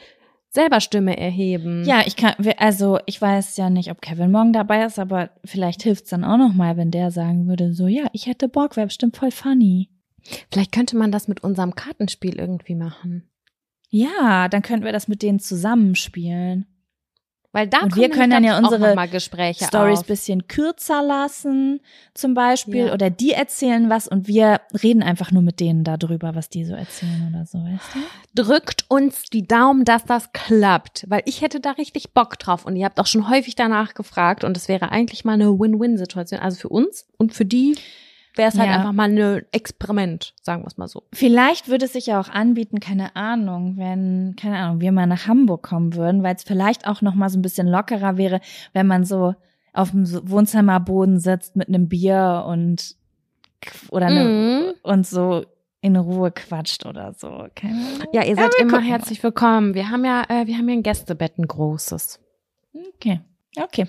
selber Stimme erheben. Ja, ich kann, also ich weiß ja nicht, ob Kevin morgen dabei ist, aber vielleicht hilft's dann auch noch mal, wenn der sagen würde, so, ja, ich hätte Bock, wäre bestimmt voll funny. Vielleicht könnte man das mit unserem Kartenspiel irgendwie machen. Ja, dann könnten wir das mit denen zusammenspielen. Weil da Und wir können dann ja unsere Stories bisschen kürzer lassen, zum Beispiel, Ja. oder die erzählen was und wir reden einfach nur mit denen darüber, was die so erzählen oder so, weißt du? drückt uns die Daumen, dass das klappt, weil ich hätte da richtig Bock drauf und ihr habt auch schon häufig danach gefragt und es wäre eigentlich mal eine Win-Win-Situation, also für uns und für die wäre es halt Ja. einfach mal ein Experiment, sagen wir es mal so. Vielleicht würde es sich ja auch anbieten, keine Ahnung, wenn, keine Ahnung, wir mal nach Hamburg kommen würden, weil es vielleicht auch noch mal so ein bisschen lockerer wäre, wenn man so auf dem Wohnzimmerboden sitzt mit einem Bier und oder eine, Mhm. und so in Ruhe quatscht oder so. Keine Ahnung. Ja, ihr seid wir immer herzlich willkommen. Wir haben ja, äh, wir haben ja ein Gästebett, ein großes. Okay. Okay.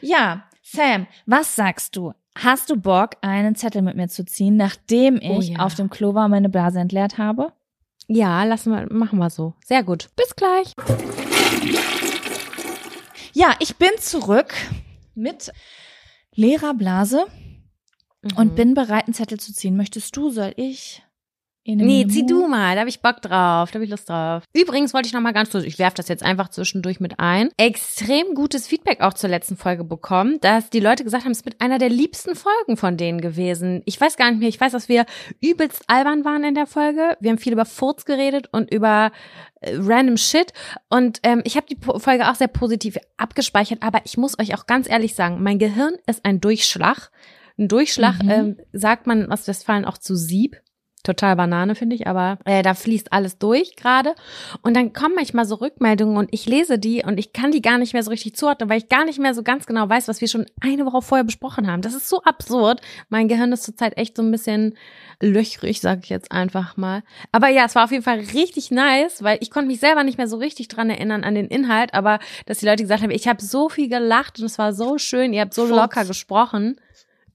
Ja, Sam, was sagst du? Hast du Bock, einen Zettel mit mir zu ziehen, nachdem ich Oh ja. auf dem Klo war und meine Blase entleert habe? Ja, lassen wir, machen wir so. Sehr gut. Bis gleich. Ja, ich bin zurück mit leerer Blase und Mhm. bin bereit, einen Zettel zu ziehen. Möchtest du, soll ich? Nee, zieh du mal, da habe ich Bock drauf, da habe ich Lust drauf. Übrigens wollte ich noch mal ganz kurz, ich werfe das jetzt einfach zwischendurch mit ein, extrem gutes Feedback auch zur letzten Folge bekommen, dass die Leute gesagt haben, es ist mit einer der liebsten Folgen von denen gewesen. Ich weiß gar nicht mehr, ich weiß, dass wir übelst albern waren in der Folge. Wir haben viel über Furz geredet und über äh, random Shit und ähm, ich habe die Folge auch sehr positiv abgespeichert, aber ich muss euch auch ganz ehrlich sagen, mein Gehirn ist ein Durchschlag. Ein Durchschlag Mhm. ähm, sagt man in Ostwestfalen auch zu Sieb total Banane, finde ich, aber äh, da fließt alles durch gerade. Und dann kommen manchmal so Rückmeldungen und ich lese die und ich kann die gar nicht mehr so richtig zuordnen, weil ich gar nicht mehr so ganz genau weiß, was wir schon eine Woche vorher besprochen haben. Das ist so absurd. Mein Gehirn ist zurzeit echt so ein bisschen löchrig, sage ich jetzt einfach mal. Aber ja, es war auf jeden Fall richtig nice, weil ich konnte mich selber nicht mehr so richtig dran erinnern an den Inhalt, aber dass die Leute gesagt haben, ich habe so viel gelacht und es war so schön, ihr habt so locker gesprochen.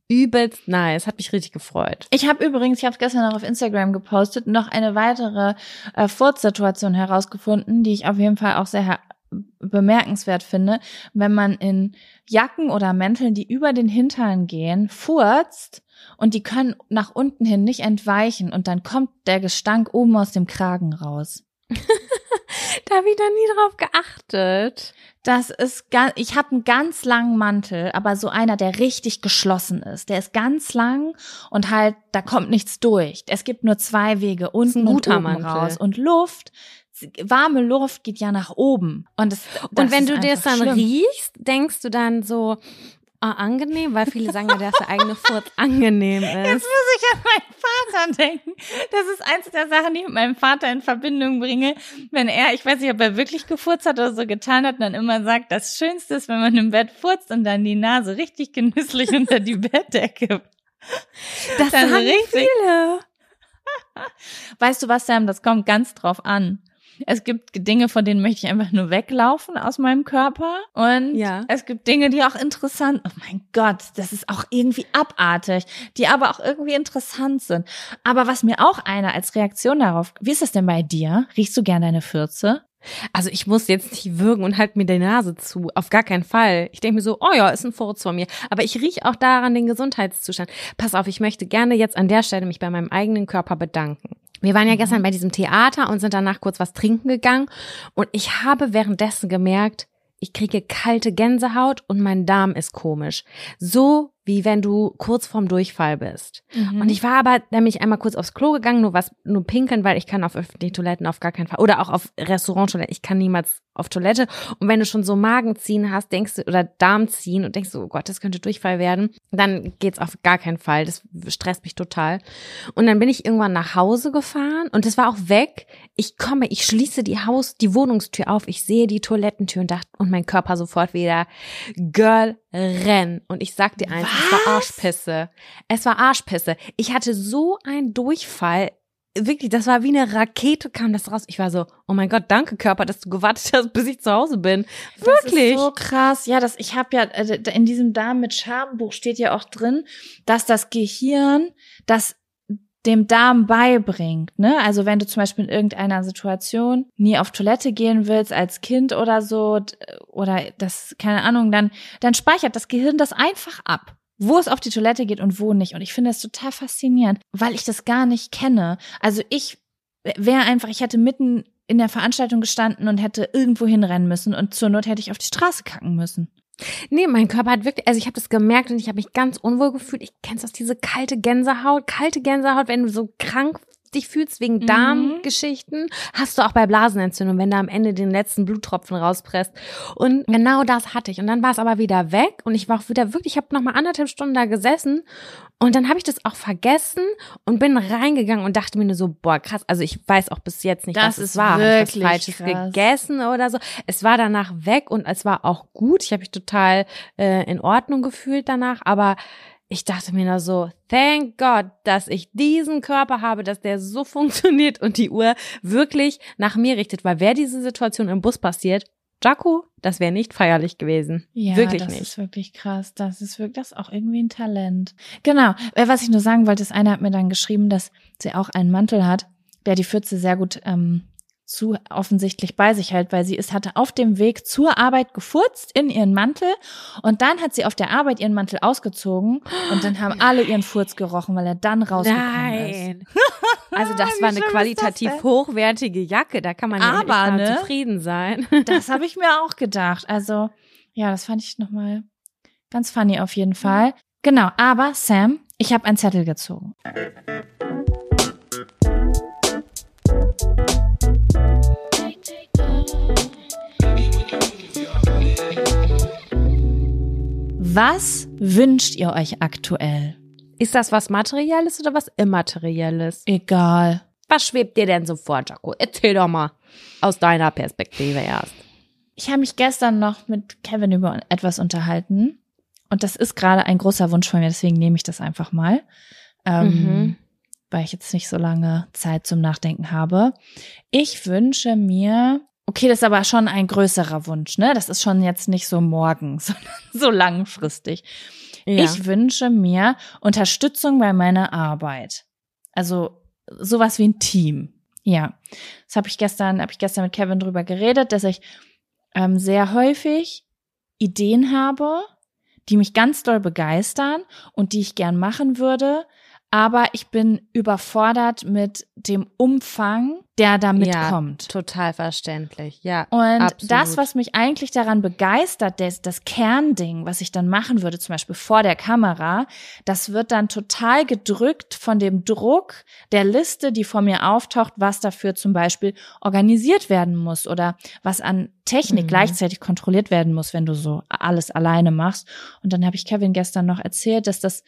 Übelst nice, hat mich richtig gefreut. Ich habe übrigens, ich habe es gestern noch auf Instagram gepostet, noch eine weitere äh, Furzsituation herausgefunden, die ich auf jeden Fall auch sehr bemerkenswert finde. Wenn man in Jacken oder Mänteln, die über den Hintern gehen, furzt und die können nach unten hin nicht entweichen und dann kommt der Gestank oben aus dem Kragen raus. Da habe ich noch nie drauf geachtet. Das ist ganz, ich habe einen ganz langen Mantel, aber so einer, der richtig geschlossen ist. Der ist ganz lang und halt, da kommt nichts durch. Es gibt nur zwei Wege, unten und oben Mantel. raus. Und Luft warme Luft geht ja nach oben. Und, das, das Und wenn du das dann schlimm. riechst, denkst du dann so, ah, angenehm, weil viele sagen ja, dass der eigene Furz angenehm ist. Jetzt muss ich an meinen Vater denken. Das ist eins der Sachen, die ich mit meinem Vater in Verbindung bringe. Wenn er, ich weiß nicht, ob er wirklich gefurzt hat oder so getan hat, dann immer sagt, das Schönste ist, wenn man im Bett furzt und dann die Nase richtig genüsslich unter die Bettdecke. Das Also sagen richtig. viele. Weißt du was, Sam? Das kommt ganz drauf an. Es gibt Dinge, von denen möchte ich einfach nur weglaufen aus meinem Körper. Und Ja. es gibt Dinge, die auch interessant, oh mein Gott, das ist auch irgendwie abartig, die aber auch irgendwie interessant sind. Aber was mir auch einer als Reaktion darauf, wie ist das denn bei dir? Riechst du gern deine Fürze? Also ich muss jetzt nicht würgen und halt mir die Nase zu. Auf gar keinen Fall. Ich denke mir so, oh ja, ist ein Furz von mir. Aber ich rieche auch daran den Gesundheitszustand. Pass auf, ich möchte gerne jetzt an der Stelle mich bei meinem eigenen Körper bedanken. Wir waren ja gestern bei diesem Theater und sind danach kurz was trinken gegangen. Und ich habe währenddessen gemerkt, ich kriege kalte Gänsehaut und mein Darm ist komisch. So wie wenn du kurz vorm Durchfall bist. Und ich war aber nämlich einmal kurz aufs Klo gegangen, nur was, nur pinkeln, weil ich kann auf öffentlichen Toiletten auf gar keinen Fall, oder auch auf Restauranttoiletten, ich kann niemals auf Toilette. Und wenn du schon so Magenziehen hast, denkst du, oder Darmziehen und denkst du, oh Gott, das könnte Durchfall werden, dann geht's auf gar keinen Fall. Das stresst mich total. Und dann bin ich irgendwann nach Hause gefahren und es war auch weg. Ich komme, ich schließe die Haus, die Wohnungstür auf, ich sehe die Toilettentür und dachte, und mein Körper sofort wieder, Girl, renn. Und ich sag dir eins, es war Arschpisse. Es war Arschpisse. Ich hatte so einen Durchfall. Wirklich, das war wie eine Rakete, kam das raus. Ich war so, oh mein Gott, danke Körper, dass du gewartet hast, bis ich zu Hause bin. Wirklich. Das ist so krass. Ja, das, ich habe ja, äh, in diesem Darm mit Schambuch steht ja auch drin, dass das Gehirn das dem Darm beibringt, ne? Also wenn du zum Beispiel in irgendeiner Situation nie auf Toilette gehen willst als Kind oder so oder das keine Ahnung, dann dann speichert das Gehirn das einfach ab, wo es auf die Toilette geht und wo nicht. Und ich finde das total faszinierend, weil ich das gar nicht kenne. Also ich wäre einfach, ich hätte mitten in der Veranstaltung gestanden und hätte irgendwo hinrennen müssen und zur Not hätte ich auf die Straße kacken müssen. Nee, mein Körper hat wirklich, also ich habe das gemerkt und ich habe mich ganz unwohl gefühlt. Ich kennst das, diese kalte Gänsehaut, kalte Gänsehaut, wenn du so krank dich fühlst wegen Darmgeschichten, hast du auch bei Blasenentzündung, wenn du am Ende den letzten Bluttropfen rauspresst. Und genau das hatte ich. Und dann war es aber wieder weg und ich war auch wieder wirklich, ich habe noch mal anderthalb Stunden da gesessen und dann habe ich das auch vergessen und bin reingegangen und dachte mir nur so, boah, krass. Also ich weiß auch bis jetzt nicht, Das was es war. Hab ich was Falsches krass. gegessen oder so. Es war danach weg und es war auch gut. Ich habe mich total äh, in Ordnung gefühlt danach, aber ich dachte mir nur so, thank God, dass ich diesen Körper habe, dass der so funktioniert und die Uhr wirklich nach mir richtet, weil wäre diese Situation im Bus passiert, Jaco, das wäre nicht feierlich gewesen. wirklich das nicht. ist wirklich krass. Das ist wirklich, das ist auch irgendwie ein Talent. Genau. Äh, Was ich nur sagen wollte, ist, einer hat mir dann geschrieben, dass sie auch einen Mantel hat, der die Pfütze sehr gut ähm, zu offensichtlich bei sich hält, weil sie ist, hatte auf dem Weg zur Arbeit gefurzt in ihren Mantel und dann hat sie auf der Arbeit ihren Mantel ausgezogen und dann haben alle ihren Furz gerochen, weil er dann rausgekommen ist. Nein. Also das war eine ist qualitativ das hochwertige Jacke, da kann man ja Aber, mal ne? zufrieden sein. Das habe ich mir auch gedacht. Also, ja, das fand ich nochmal ganz funny auf jeden Fall. Genau, aber Sam, ich habe einen Zettel gezogen. Was wünscht ihr euch aktuell? Ist das was Materielles oder was Immaterielles? Egal. Was schwebt dir denn so vor, Jaco? Erzähl doch mal aus deiner Perspektive erst. Ich habe mich gestern noch mit Kevin über etwas unterhalten. Und das ist gerade ein großer Wunsch von mir, deswegen nehme ich das einfach mal. Ähm, Mhm. Weil ich jetzt nicht so lange Zeit zum Nachdenken habe. Ich wünsche mir, okay, das ist aber schon ein größerer Wunsch, ne? Das ist schon jetzt nicht so morgen, sondern so langfristig. Ja. Ich wünsche mir Unterstützung bei meiner Arbeit. Also sowas wie ein Team. Ja, das habe ich gestern, habe ich gestern mit Kevin drüber geredet, dass ich ähm, sehr häufig Ideen habe, die mich ganz doll begeistern und die ich gern machen würde, aber ich bin überfordert mit dem Umfang, der da Ja, mitkommt. Total verständlich, ja. Und absolut. das, was mich eigentlich daran begeistert, das, das Kernding, was ich dann machen würde, zum Beispiel vor der Kamera, das wird dann total gedrückt von dem Druck der Liste, die vor mir auftaucht, was dafür zum Beispiel organisiert werden muss oder was an Technik Mhm. gleichzeitig kontrolliert werden muss, wenn du so alles alleine machst. Und dann habe ich Kevin gestern noch erzählt, dass das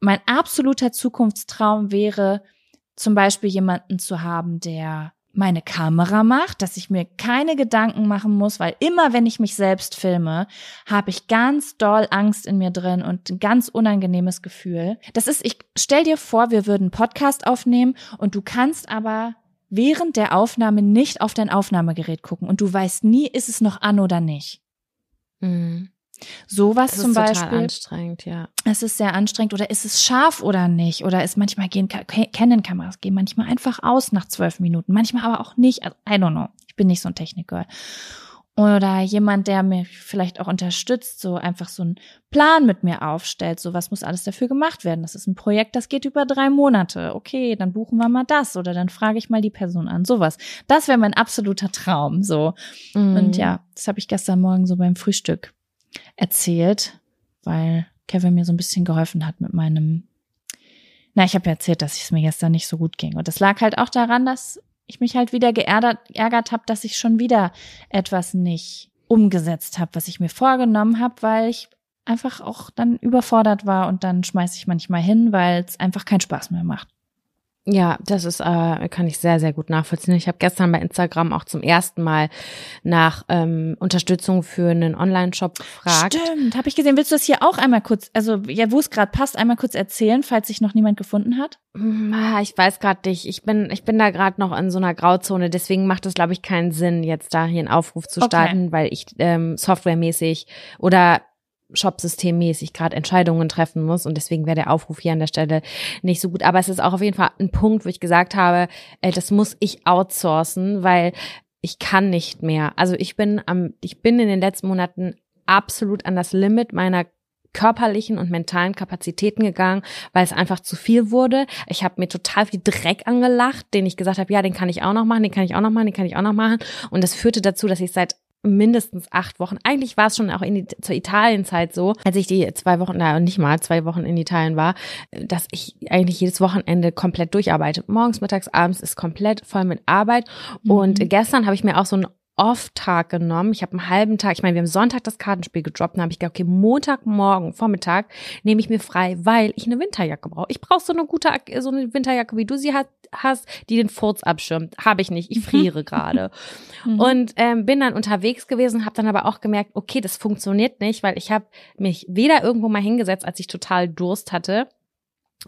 mein absoluter Zukunftstraum wäre, zum Beispiel jemanden zu haben, der meine Kamera macht, dass ich mir keine Gedanken machen muss, weil immer wenn ich mich selbst filme, habe ich ganz doll Angst in mir drin und ein ganz unangenehmes Gefühl. Das ist, ich stell dir vor, wir würden Podcast aufnehmen und du kannst aber während der Aufnahme nicht auf dein Aufnahmegerät gucken und du weißt nie, ist es noch an oder nicht. Mhm. Sowas Das zum ist total Beispiel. anstrengend, ja. Es ist sehr anstrengend oder ist es scharf oder nicht? Oder ist manchmal gehen Ka- Canon-Kameras gehen manchmal einfach aus nach zwölf Minuten, manchmal aber auch nicht. Also, I don't know. Ich bin nicht so ein Technikgirl. Oder jemand, der mir vielleicht auch unterstützt, so einfach so einen Plan mit mir aufstellt. So, was muss alles dafür gemacht werden? Das ist ein Projekt, das geht über drei Monate. Okay, dann buchen wir mal das oder dann frage ich mal die Person an. Sowas. Das wäre mein absoluter Traum. So. Mhm. Und ja, das habe ich gestern Morgen so beim Frühstück erzählt, weil Kevin mir so ein bisschen geholfen hat mit meinem. Na, ich habe ja erzählt, dass es mir gestern nicht so gut ging. Und das lag halt auch daran, dass ich mich halt wieder geärgert, geärgert habe, dass ich schon wieder etwas nicht umgesetzt habe, was ich mir vorgenommen habe, weil ich einfach auch dann überfordert war und dann schmeiße ich manchmal hin, weil es einfach keinen Spaß mehr macht. Ja, das ist, äh, kann ich sehr, sehr gut nachvollziehen. Ich habe gestern bei Instagram auch zum ersten Mal nach ähm, Unterstützung für einen Online-Shop gefragt. Stimmt, habe ich gesehen. Willst du das hier auch einmal kurz, also ja, wo es gerade passt, einmal kurz erzählen, falls sich noch niemand gefunden hat? Hm, ah, Ich weiß gerade nicht. Ich bin, ich bin da gerade noch in so einer Grauzone. Deswegen macht es, glaube ich, keinen Sinn, jetzt da hier einen Aufruf zu Okay. starten, weil ich ähm, softwaremäßig oder Shop-systemmäßig gerade Entscheidungen treffen muss und deswegen wäre der Aufruf hier an der Stelle nicht so gut. Aber es ist auch auf jeden Fall ein Punkt, wo ich gesagt habe, äh, das muss ich outsourcen, weil ich kann nicht mehr. Also ich bin am, ich bin in den letzten Monaten absolut an das Limit meiner körperlichen und mentalen Kapazitäten gegangen, weil es einfach zu viel wurde. Ich habe mir total viel Dreck angelacht, den ich gesagt habe, ja, den kann ich auch noch machen, den kann ich auch noch machen, den kann ich auch noch machen. Und das führte dazu, dass ich seit mindestens acht Wochen, eigentlich war es schon auch in die, zur Italienzeit so, als ich die zwei Wochen, na nicht mal zwei Wochen in Italien war, dass ich eigentlich jedes Wochenende komplett durcharbeite. Morgens, mittags, abends ist komplett voll mit Arbeit. Und Mhm. gestern habe ich mir auch so einen Off-Tag genommen. Ich habe einen halben Tag, ich meine, wir haben Sonntag das Kartenspiel gedroppt, dann habe ich gedacht, okay, Montagmorgen, Vormittag nehme ich mir frei, weil ich eine Winterjacke brauche. Ich brauche so eine gute, so eine Winterjacke, wie du sie hast, hast die den Furz abschirmt. Habe ich nicht, ich friere gerade. Mhm. Und ähm, bin dann unterwegs gewesen, habe dann aber auch gemerkt, okay, das funktioniert nicht, weil ich habe mich weder irgendwo mal hingesetzt, als ich total Durst hatte,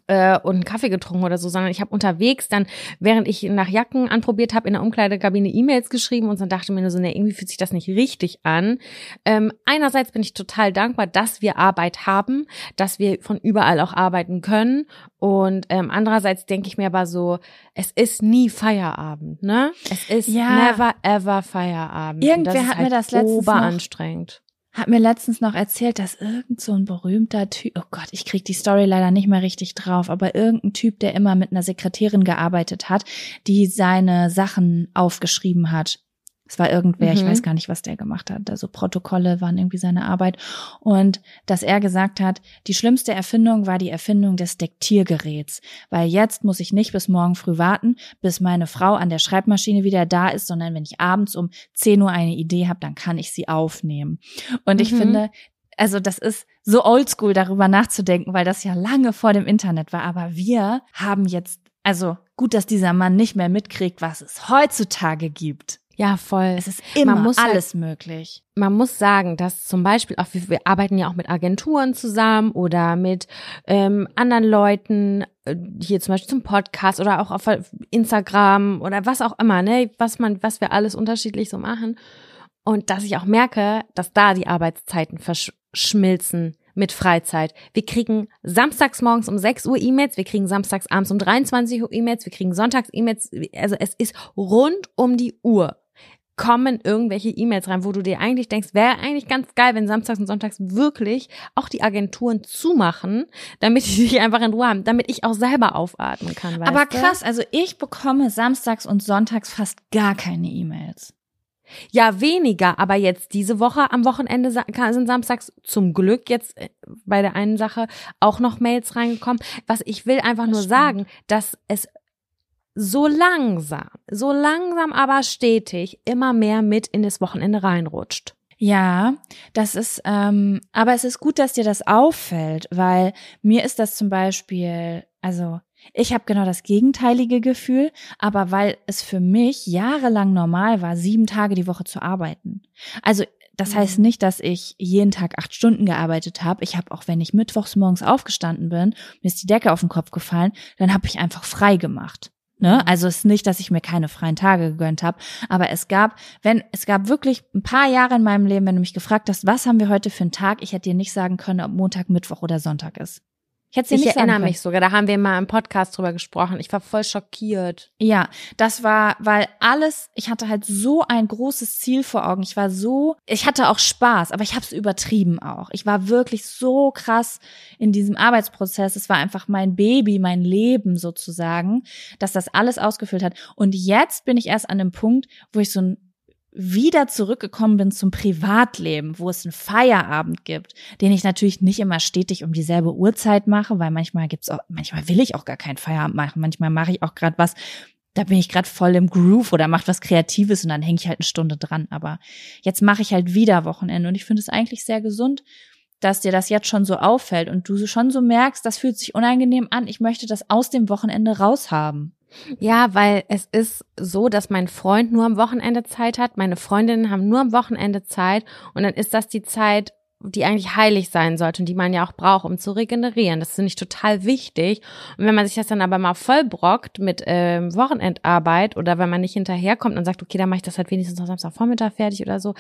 äh, und einen Kaffee getrunken oder so, sondern ich habe unterwegs dann, während ich nach Jacken anprobiert habe, in der Umkleidekabine E-Mails geschrieben und dann dachte mir nur so, ne, irgendwie fühlt sich das nicht richtig an. Ähm, einerseits bin ich total dankbar, dass wir Arbeit haben, dass wir von überall auch arbeiten können und ähm, andererseits denke ich mir aber so, es ist nie Feierabend, ne? Es ist Ja. never ever Feierabend. Irgendwer das hat mir halt das letztens noch- oberanstrengend. Hat mir letztens noch erzählt, dass irgend so ein berühmter Typ, oh Gott, ich krieg die Story leider nicht mehr richtig drauf, aber irgendein Typ, der immer mit einer Sekretärin gearbeitet hat, die seine Sachen aufgeschrieben hat. Es war irgendwer, ich Mhm. weiß gar nicht, was der gemacht hat. Also Protokolle waren irgendwie seine Arbeit. Und dass er gesagt hat, die schlimmste Erfindung war die Erfindung des Dektiergeräts. Weil jetzt muss ich nicht bis morgen früh warten, bis meine Frau an der Schreibmaschine wieder da ist, sondern wenn ich abends um 10 Uhr eine Idee habe, dann kann ich sie aufnehmen. Und ich Mhm. finde, also das ist so oldschool, darüber nachzudenken, weil das ja lange vor dem Internet war. Aber wir haben jetzt, also gut, dass dieser Mann nicht mehr mitkriegt, was es heutzutage gibt. Ja, voll. Es ist immer halt- alles möglich. man muss sagen, dass zum Beispiel auch wir, wir arbeiten ja auch mit Agenturen zusammen oder mit ähm, anderen Leuten äh, hier zum Beispiel zum Podcast oder auch auf Instagram oder was auch immer, ne, was man, was wir alles unterschiedlich so machen und dass ich auch merke, dass da die Arbeitszeiten verschmilzen mit Freizeit. Wir kriegen samstags morgens um 6 Uhr E-Mails, wir kriegen samstags abends um 23 Uhr E-Mails, wir kriegen sonntags E-Mails, also es ist rund um die Uhr kommen irgendwelche E-Mails rein, wo du dir eigentlich denkst, wäre eigentlich ganz geil, wenn samstags und sonntags wirklich auch die Agenturen zumachen, damit die sich einfach in Ruhe haben, damit ich auch selber aufatmen kann. Aber du? krass, also ich bekomme samstags und sonntags fast gar keine E-Mails. Ja, weniger, aber jetzt diese Woche am Wochenende sind samstags zum Glück jetzt äh, bei der einen Sache auch noch Mails reingekommen. Was ich will einfach nur stimmt. sagen, dass es so langsam, so langsam aber stetig immer mehr mit in das Wochenende reinrutscht. Ja, das ist, ähm, aber es ist gut, dass dir das auffällt, weil mir ist das zum Beispiel, also ich habe genau das gegenteilige Gefühl, aber weil es für mich jahrelang normal war, sieben Tage die Woche zu arbeiten. Also das heißt Mhm. nicht, dass ich jeden Tag acht Stunden gearbeitet habe. Ich habe auch, wenn ich mittwochs morgens aufgestanden bin, mir ist die Decke auf den Kopf gefallen, dann habe ich einfach frei gemacht. Ne? Also es ist nicht, dass ich mir keine freien Tage gegönnt habe, aber es gab, wenn es gab wirklich ein paar Jahre in meinem Leben, wenn du mich gefragt hast, was haben wir heute für einen Tag, ich hätte dir nicht sagen können, ob Montag, Mittwoch oder Sonntag ist. Ich hätte Ich nicht erinnere können. mich sogar, da haben wir mal im Podcast drüber gesprochen. Ich war voll schockiert. Ja, das war, weil alles, ich hatte halt so ein großes Ziel vor Augen. Ich war so, ich hatte auch Spaß, aber ich habe es übertrieben auch. Ich war wirklich so krass in diesem Arbeitsprozess. Es war einfach mein Baby, mein Leben sozusagen, dass das alles ausgefüllt hat. Und jetzt bin ich erst an dem Punkt, wo ich so ein wieder zurückgekommen bin zum Privatleben, wo es einen Feierabend gibt, den ich natürlich nicht immer stetig um dieselbe Uhrzeit mache, weil manchmal gibt's auch, manchmal will ich auch gar keinen Feierabend machen, manchmal mache ich auch gerade was, da bin ich gerade voll im Groove oder mache was Kreatives und dann hänge ich halt eine Stunde dran. Aber jetzt mache ich halt wieder Wochenende und ich finde es eigentlich sehr gesund, dass dir das jetzt schon so auffällt und du schon so merkst, das fühlt sich unangenehm an. Ich möchte das aus dem Wochenende raushaben. Ja, weil es ist so, dass mein Freund nur am Wochenende Zeit hat, meine Freundinnen haben nur am Wochenende Zeit und dann ist das die Zeit, die eigentlich heilig sein sollte und die man ja auch braucht, um zu regenerieren. Das finde ich total wichtig. Und wenn man sich das dann aber mal vollbrockt mit ähm, Wochenendarbeit oder wenn man nicht hinterherkommt und sagt, okay, dann mache ich das halt wenigstens noch Samstagvormittag fertig oder so,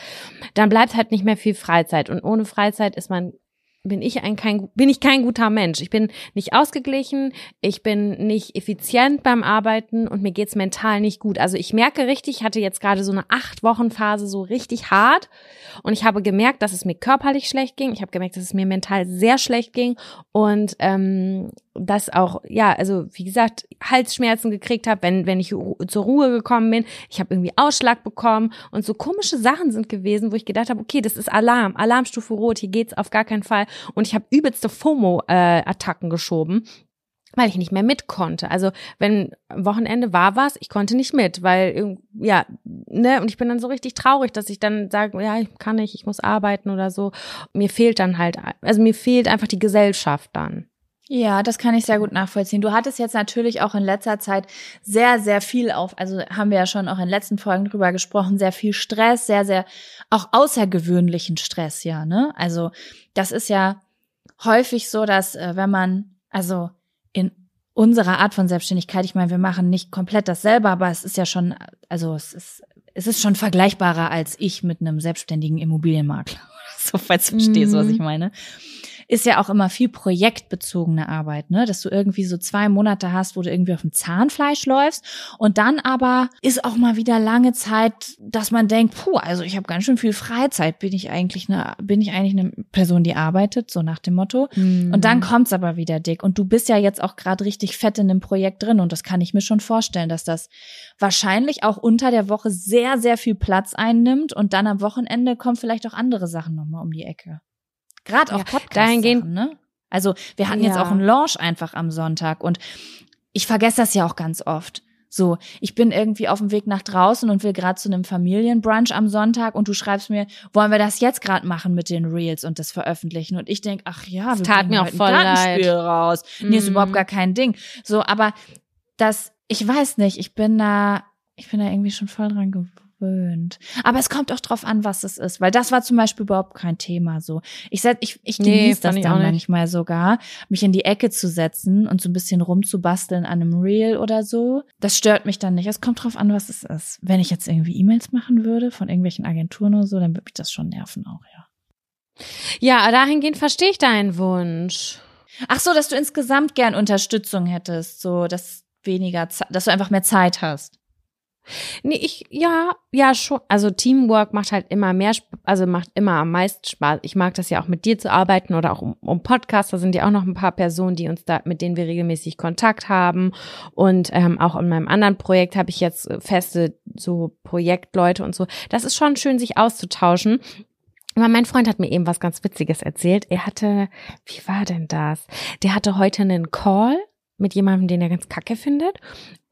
dann bleibt halt nicht mehr viel Freizeit. Und ohne Freizeit ist man bin ich ein kein bin ich kein guter Mensch. Ich bin nicht ausgeglichen, ich bin nicht effizient beim Arbeiten und mir geht's mental nicht gut. Also ich merke richtig, ich hatte jetzt gerade so eine acht Wochen Phase so richtig hart und ich habe gemerkt, dass es mir körperlich schlecht ging. Ich habe gemerkt, dass es mir mental sehr schlecht ging und ähm, das auch ja also wie gesagt Halsschmerzen gekriegt habe, wenn wenn ich zur Ruhe gekommen bin. Ich habe irgendwie Ausschlag bekommen und so komische Sachen sind gewesen, wo ich gedacht habe, okay, das ist Alarm, Alarmstufe rot, hier geht's auf gar keinen Fall und ich habe übelste FOMO-Attacken geschoben weil ich nicht mehr mit konnte. Also wenn Wochenende war was, ich konnte nicht mit, weil ja, ne, und ich bin dann so richtig traurig, dass ich dann sage, ja, ich kann nicht, ich muss arbeiten oder so. Mir fehlt dann halt, also mir fehlt einfach die Gesellschaft dann. Ja, das kann ich sehr gut nachvollziehen. Du hattest jetzt natürlich auch in letzter Zeit sehr, sehr viel auf, also haben wir ja schon auch in den letzten Folgen drüber gesprochen, sehr viel Stress, sehr, sehr auch außergewöhnlichen Stress, ja, ne? Also das ist ja häufig so, dass äh, wenn man, also in unserer Art von Selbstständigkeit, ich meine, wir machen nicht komplett dasselbe, aber es ist ja schon, also es ist, es ist schon vergleichbarer als ich mit einem selbstständigen Immobilienmakler. So, falls du verstehst, was Mhm. ich meine ist ja auch immer viel projektbezogene Arbeit, ne? Dass du irgendwie so zwei Monate hast, wo du irgendwie auf dem Zahnfleisch läufst und dann aber ist auch mal wieder lange Zeit, dass man denkt, puh, also ich habe ganz schön viel Freizeit. Bin ich eigentlich eine, bin ich eigentlich eine Person, die arbeitet, so nach dem Motto. Und dann kommt's aber wieder dick. Und du bist ja jetzt auch gerade richtig fett in dem Projekt drin. Und das kann ich mir schon vorstellen, dass das wahrscheinlich auch unter der Woche sehr, sehr viel Platz einnimmt. Und dann am Wochenende kommen vielleicht auch andere Sachen nochmal um die Ecke. Gerade auch Ja, Podcast. dahingehend- ne? Also wir hatten jetzt Ja. auch einen Launch einfach am Sonntag. Und ich vergesse das ja auch ganz oft. So, ich bin irgendwie auf dem Weg nach draußen und will gerade zu einem Familienbrunch am Sonntag und du schreibst mir, wollen wir das jetzt gerade machen mit den Reels und das veröffentlichen? Und ich denk, ach ja, wir tat mir auch voll ein Gartenspiel leid. raus. Nee, ist Mhm. überhaupt gar kein Ding. So, aber das, ich weiß nicht, ich bin da, ich bin da irgendwie schon voll dran gewöhnt. Aber es kommt auch drauf an, was es ist, weil das war zum Beispiel überhaupt kein Thema so. Ich ich, ich Nee, genieße das fand ich dann manchmal sogar, mich in die Ecke zu setzen und so ein bisschen rumzubasteln an einem Reel oder so. Das stört mich dann nicht. Es kommt drauf an, was es ist. Wenn ich jetzt irgendwie E-Mails machen würde von irgendwelchen Agenturen oder so, dann würde mich das schon nerven auch, ja. Ja, dahingehend verstehe ich deinen Wunsch. Ach so, dass du insgesamt gern Unterstützung hättest, so dass weniger, Ze- dass du einfach mehr Zeit hast. Nee, ich, ja, ja, schon. Also Teamwork macht halt immer mehr, also macht immer am meisten Spaß. Ich mag das ja auch mit dir zu arbeiten oder auch um, um Podcast. Da sind ja auch noch ein paar Personen, die uns da, mit denen wir regelmäßig Kontakt haben. Und ähm, auch in meinem anderen Projekt habe ich jetzt äh, feste so Projektleute und so. Das ist schon schön, sich auszutauschen. Aber mein Freund hat mir eben was ganz Witziges erzählt. Er hatte, wie war denn das? Der hatte heute einen Call mit jemandem, den er ganz kacke findet.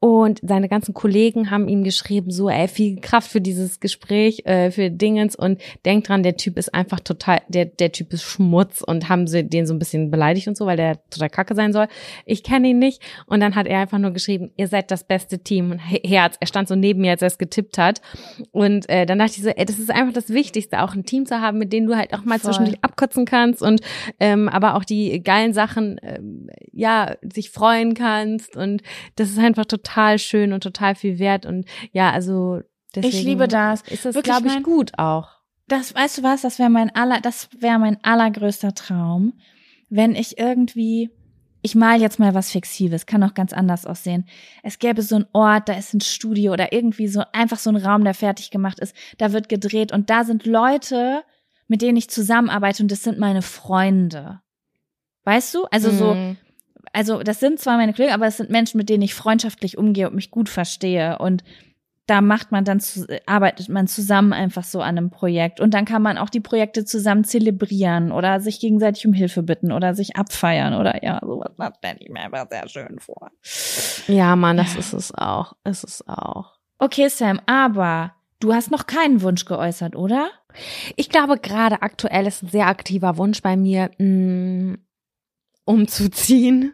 Und seine ganzen Kollegen haben ihm geschrieben, so, ey, viel Kraft für dieses Gespräch, äh, für Dingens und denkt dran, der Typ ist einfach total, der, der Typ ist Schmutz und haben sie den so ein bisschen beleidigt und so, weil der total kacke sein soll. Ich kenne ihn nicht. Und dann hat er einfach nur geschrieben, ihr seid das beste Team und He- Herz. Er stand so neben mir, als er es getippt hat. Und äh, dann dachte ich so, ey, das ist einfach das Wichtigste, auch ein Team zu haben, mit dem du halt auch mal Voll. zwischendurch abkotzen kannst und ähm, aber auch die geilen Sachen, ähm, ja, sich freuen kannst. Und das ist einfach total schön und total viel wert. Und ja, also deswegen Ich liebe das. Ist das, glaube ich, mein- gut auch. Das, weißt du was, das wäre mein aller, das wäre mein allergrößter Traum, wenn ich irgendwie, ich mal jetzt mal was Fixives, kann auch ganz anders aussehen. Es gäbe so einen Ort, da ist ein Studio oder irgendwie so, einfach so ein Raum, der fertig gemacht ist, da wird gedreht und da sind Leute, mit denen ich zusammenarbeite und das sind meine Freunde. Weißt du? Also so, Mhm. Also das sind zwar meine Kollegen, aber es sind Menschen, mit denen ich freundschaftlich umgehe und mich gut verstehe. Und da macht man dann, zu, arbeitet man zusammen einfach so an einem Projekt. Und dann kann man auch die Projekte zusammen zelebrieren oder sich gegenseitig um Hilfe bitten oder sich abfeiern oder ja, sowas. Das stelle ich mir einfach sehr schön vor. Ja, Mann, das ist es auch. Ist es auch. Okay, Sam, aber du hast noch keinen Wunsch geäußert, oder? Ich glaube, gerade aktuell ist ein sehr aktiver Wunsch bei mir, mh, umzuziehen.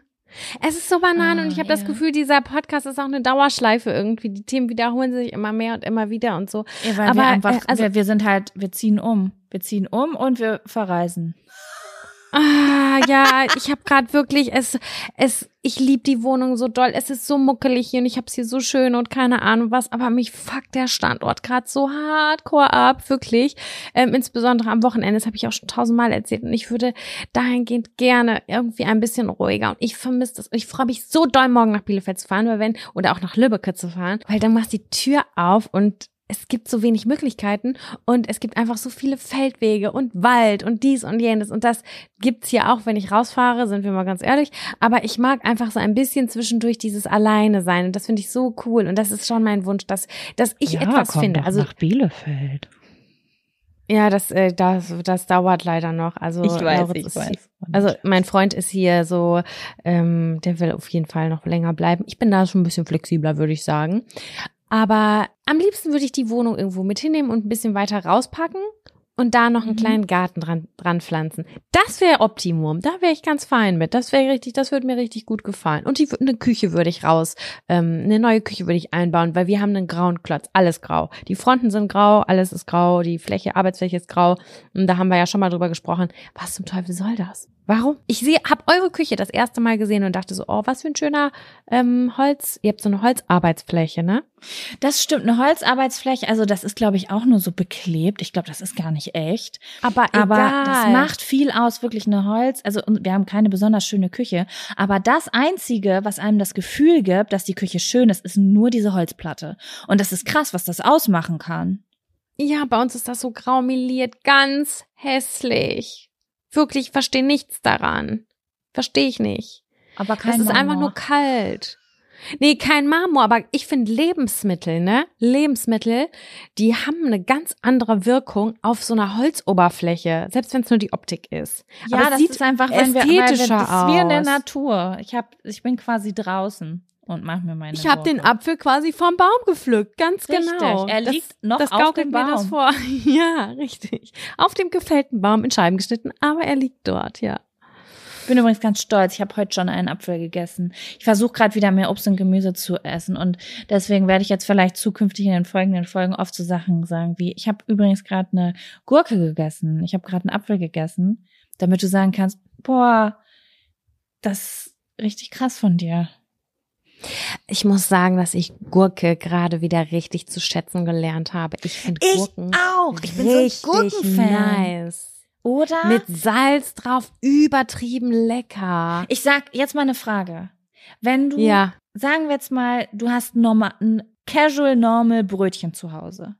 Es ist so banal Ah, und ich habe das ja. Gefühl, dieser Podcast ist auch eine Dauerschleife irgendwie. Die Themen wiederholen sich immer mehr und immer wieder und so. Ja, weil Aber, wir einfach, äh, also- wir, wir sind halt, wir ziehen um. Wir ziehen um und wir verreisen. Ah, ja, ich habe gerade wirklich es es ich lieb die Wohnung so doll. Es ist so muckelig hier und ich hab's hier so schön und keine Ahnung was, aber mich fuckt der Standort gerade so hardcore ab, wirklich. Ähm, insbesondere am Wochenende, das habe ich auch schon tausendmal erzählt und ich würde dahingehend gerne irgendwie ein bisschen ruhiger und ich vermisse das. Ich freue mich so doll morgen nach Bielefeld zu fahren, weil wenn oder auch nach Lübbecke zu fahren, weil dann machst du die Tür auf und es gibt so wenig Möglichkeiten und es gibt einfach so viele Feldwege und Wald und dies und jenes und das gibt's hier auch, wenn ich rausfahre, sind wir mal ganz ehrlich. Aber ich mag einfach so ein bisschen zwischendurch dieses Alleine sein und das finde ich so cool und das ist schon mein Wunsch, dass, dass ich etwas finde. Also Bielefeld. ja, das, äh, das, das dauert leider noch. Also Lauritz ist hier- Also mein Freund ist hier so, ähm, der will auf jeden Fall noch länger bleiben. Ich bin da schon ein bisschen flexibler, würde ich sagen. Aber am liebsten würde ich die Wohnung irgendwo mit hinnehmen und ein bisschen weiter rauspacken und da noch einen Mhm. kleinen Garten dran, dran pflanzen. Das wäre Optimum. Da wäre ich ganz fein mit. Das wäre richtig, das würde mir richtig gut gefallen. Und die, eine Küche würde ich raus, ähm, eine neue Küche würde ich einbauen, weil wir haben einen grauen Klotz. Alles grau. Die Fronten sind grau, alles ist grau, die Fläche, Arbeitsfläche ist grau. Und da haben wir ja schon mal drüber gesprochen. Was zum Teufel soll das? Warum? Ich sehe, hab eure Küche das erste Mal gesehen und dachte so, oh, was für ein schöner ähm, Holz. Ihr habt so eine Holzarbeitsfläche, ne? Das stimmt, eine Holzarbeitsfläche, also das ist, glaube ich, auch nur so beklebt. Ich glaube, das ist gar nicht echt. Aber, Aber egal. das macht viel aus, wirklich eine Holz. Also wir haben keine besonders schöne Küche. Aber das Einzige, was einem das Gefühl gibt, dass die Küche schön ist, ist nur diese Holzplatte. Und das ist krass, was das ausmachen kann. Ja, bei uns ist das so graumeliert, ganz hässlich. Wirklich, ich verstehe nichts daran. Verstehe ich nicht. Aber kein es ist einfach nur kalt. Nee, kein Marmor, aber ich finde Lebensmittel, ne? Lebensmittel, die haben eine ganz andere Wirkung auf so einer Holzoberfläche, selbst wenn es nur die Optik ist. Ja, aber es das sieht ist einfach, wenn wir, weil wir das ästhetischer ist wie in der aus. Natur. Ich hab, ich bin quasi draußen und mach mir meine Ich habe den. Apfel quasi vom Baum gepflückt, ganz Richtig, genau. er Das- liegt noch das auf dem mir das Baum. vor. Ja, richtig. Auf dem gefällten Baum in Scheiben geschnitten, aber er liegt dort, ja. Ich bin übrigens ganz stolz. Ich habe heute schon einen Apfel gegessen. Ich versuche gerade wieder mehr Obst und Gemüse zu essen und deswegen werde ich jetzt vielleicht zukünftig in den folgenden Folgen oft so Sachen sagen wie ich habe übrigens gerade eine Gurke gegessen. Ich habe gerade einen Apfel gegessen, damit du sagen kannst, boah, das ist richtig krass von dir. Ich muss sagen, dass ich Gurke gerade wieder richtig zu schätzen gelernt habe. Ich finde Ich Gurken auch. Ich bin so ein Gurkenfan. nice. Oder? Mit Salz drauf, übertrieben lecker. ich sag jetzt mal eine Frage. Wenn du Ja. sagen wir jetzt mal, du hast normal, n- casual, normal Brötchen zu Hause.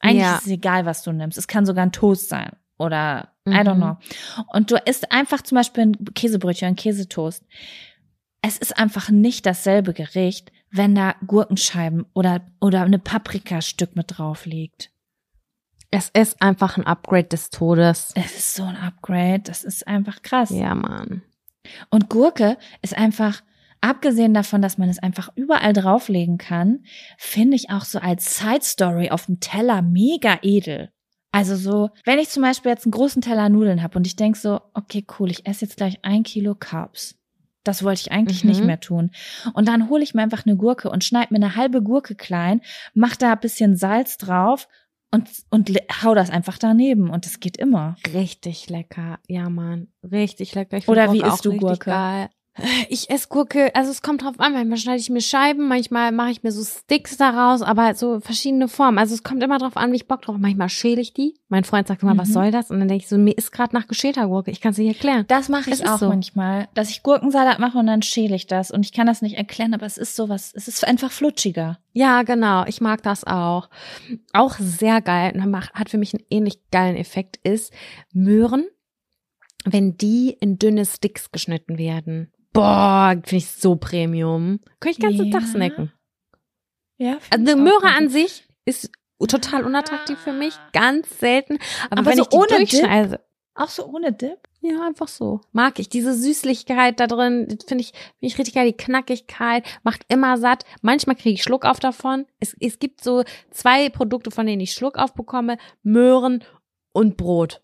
Eigentlich Ja. ist es egal, was du nimmst. Es kann sogar ein Toast sein oder I don't Mhm. know. Und du isst einfach zum Beispiel ein Käsebrötchen, ein Käsetoast. Es ist einfach nicht dasselbe Gericht, wenn da Gurkenscheiben oder, oder eine Paprikastück mit drauf liegt. Es ist einfach ein Upgrade des Todes. Es ist so ein Upgrade. Das ist einfach krass. Ja, Mann. Und Gurke ist einfach, abgesehen davon, dass man es einfach überall drauflegen kann, finde ich auch so als Side Story auf dem Teller mega edel. Also so, wenn ich zum Beispiel jetzt einen großen Teller Nudeln habe und ich denk so, okay, cool, ich esse jetzt gleich ein Kilo Carbs. Das wollte ich eigentlich Mhm. nicht mehr tun. Und dann hole ich mir einfach eine Gurke und schneide mir eine halbe Gurke klein, mach da ein bisschen Salz drauf und, und hau das einfach daneben. Und das geht immer. Richtig lecker. Ja, Mann. Richtig lecker. Ich Oder wie isst du Gurke? Geil. Ich esse Gurke, also es kommt drauf an, manchmal schneide ich mir Scheiben, manchmal mache ich mir so Sticks daraus, aber so verschiedene Formen. Also es kommt immer drauf an, wie ich Bock drauf habe. Manchmal schäle ich die. Mein Freund sagt immer, was Mhm. soll das? Und dann denke ich so, mir ist gerade nach geschälter Gurke. Ich kann es nicht erklären. Das mache ich auch so. manchmal, dass ich Gurkensalat mache und dann schäle ich das. Und ich kann das nicht erklären, aber es ist sowas, es ist einfach flutschiger. Ja, genau. Ich mag das auch. Auch sehr geil und hat für mich einen ähnlich geilen Effekt ist Möhren, wenn die in dünne Sticks geschnitten werden. Boah, finde ich so Premium. Kann ich den ganzen Ja. Tag snacken. Ja. Also eine Möhre an sich ist total unattraktiv für mich, ganz selten. Aber, Aber wenn so ich die ohne Dip? durchschneide, Auch so ohne Dip? ja, einfach so. Mag ich. Diese Süßlichkeit da drin, finde ich, finde ich richtig geil. Die Knackigkeit macht immer satt. Manchmal kriege ich Schluck auf davon. Es, es gibt so zwei Produkte, von denen ich Schluck auf bekomme. Möhren und Brot.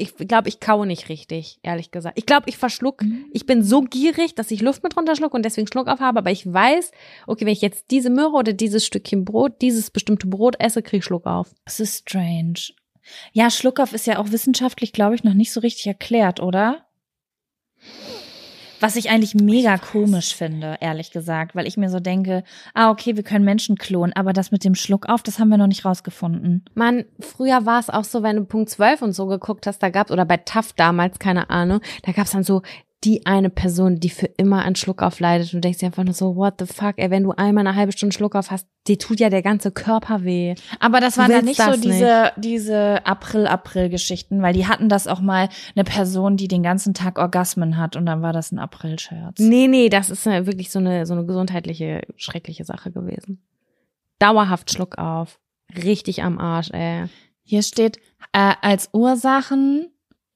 Ich glaube, ich kaue nicht richtig, ehrlich gesagt. Ich glaube, ich verschluck. Ich bin so gierig, dass ich Luft mit runterschluck und deswegen Schluck auf habe. Aber ich weiß, okay, wenn ich jetzt diese Möhre oder dieses Stückchen Brot, dieses bestimmte Brot esse, kriege ich Schluck auf. Es ist strange. Ja, Schluckauf ist ja auch wissenschaftlich, glaube ich, noch nicht so richtig erklärt, oder? Was ich eigentlich mega komisch finde, ehrlich gesagt, weil ich mir so denke, ah, okay, wir können Menschen klonen, aber das mit dem Schluckauf, das haben wir noch nicht rausgefunden. Man, früher war es auch so, wenn du Punkt 12 und so geguckt hast, da gab's, oder bei TAF damals, keine Ahnung, da gab's dann so die eine Person, die für immer an Schluckauf leidet. Und du denkst dir einfach nur so, what the fuck, ey, wenn du einmal eine halbe Stunde Schluckauf hast, dir tut ja der ganze Körper weh. Aber das waren dann nicht so diese, diese April-April-Geschichten, weil die hatten das auch mal eine Person, die den ganzen Tag Orgasmen hat und dann war das ein April-Scherz. Nee, nee, das ist wirklich so eine, so eine gesundheitliche, schreckliche Sache gewesen. Dauerhaft Schluckauf. Richtig am Arsch, ey. Hier steht äh, als Ursachen,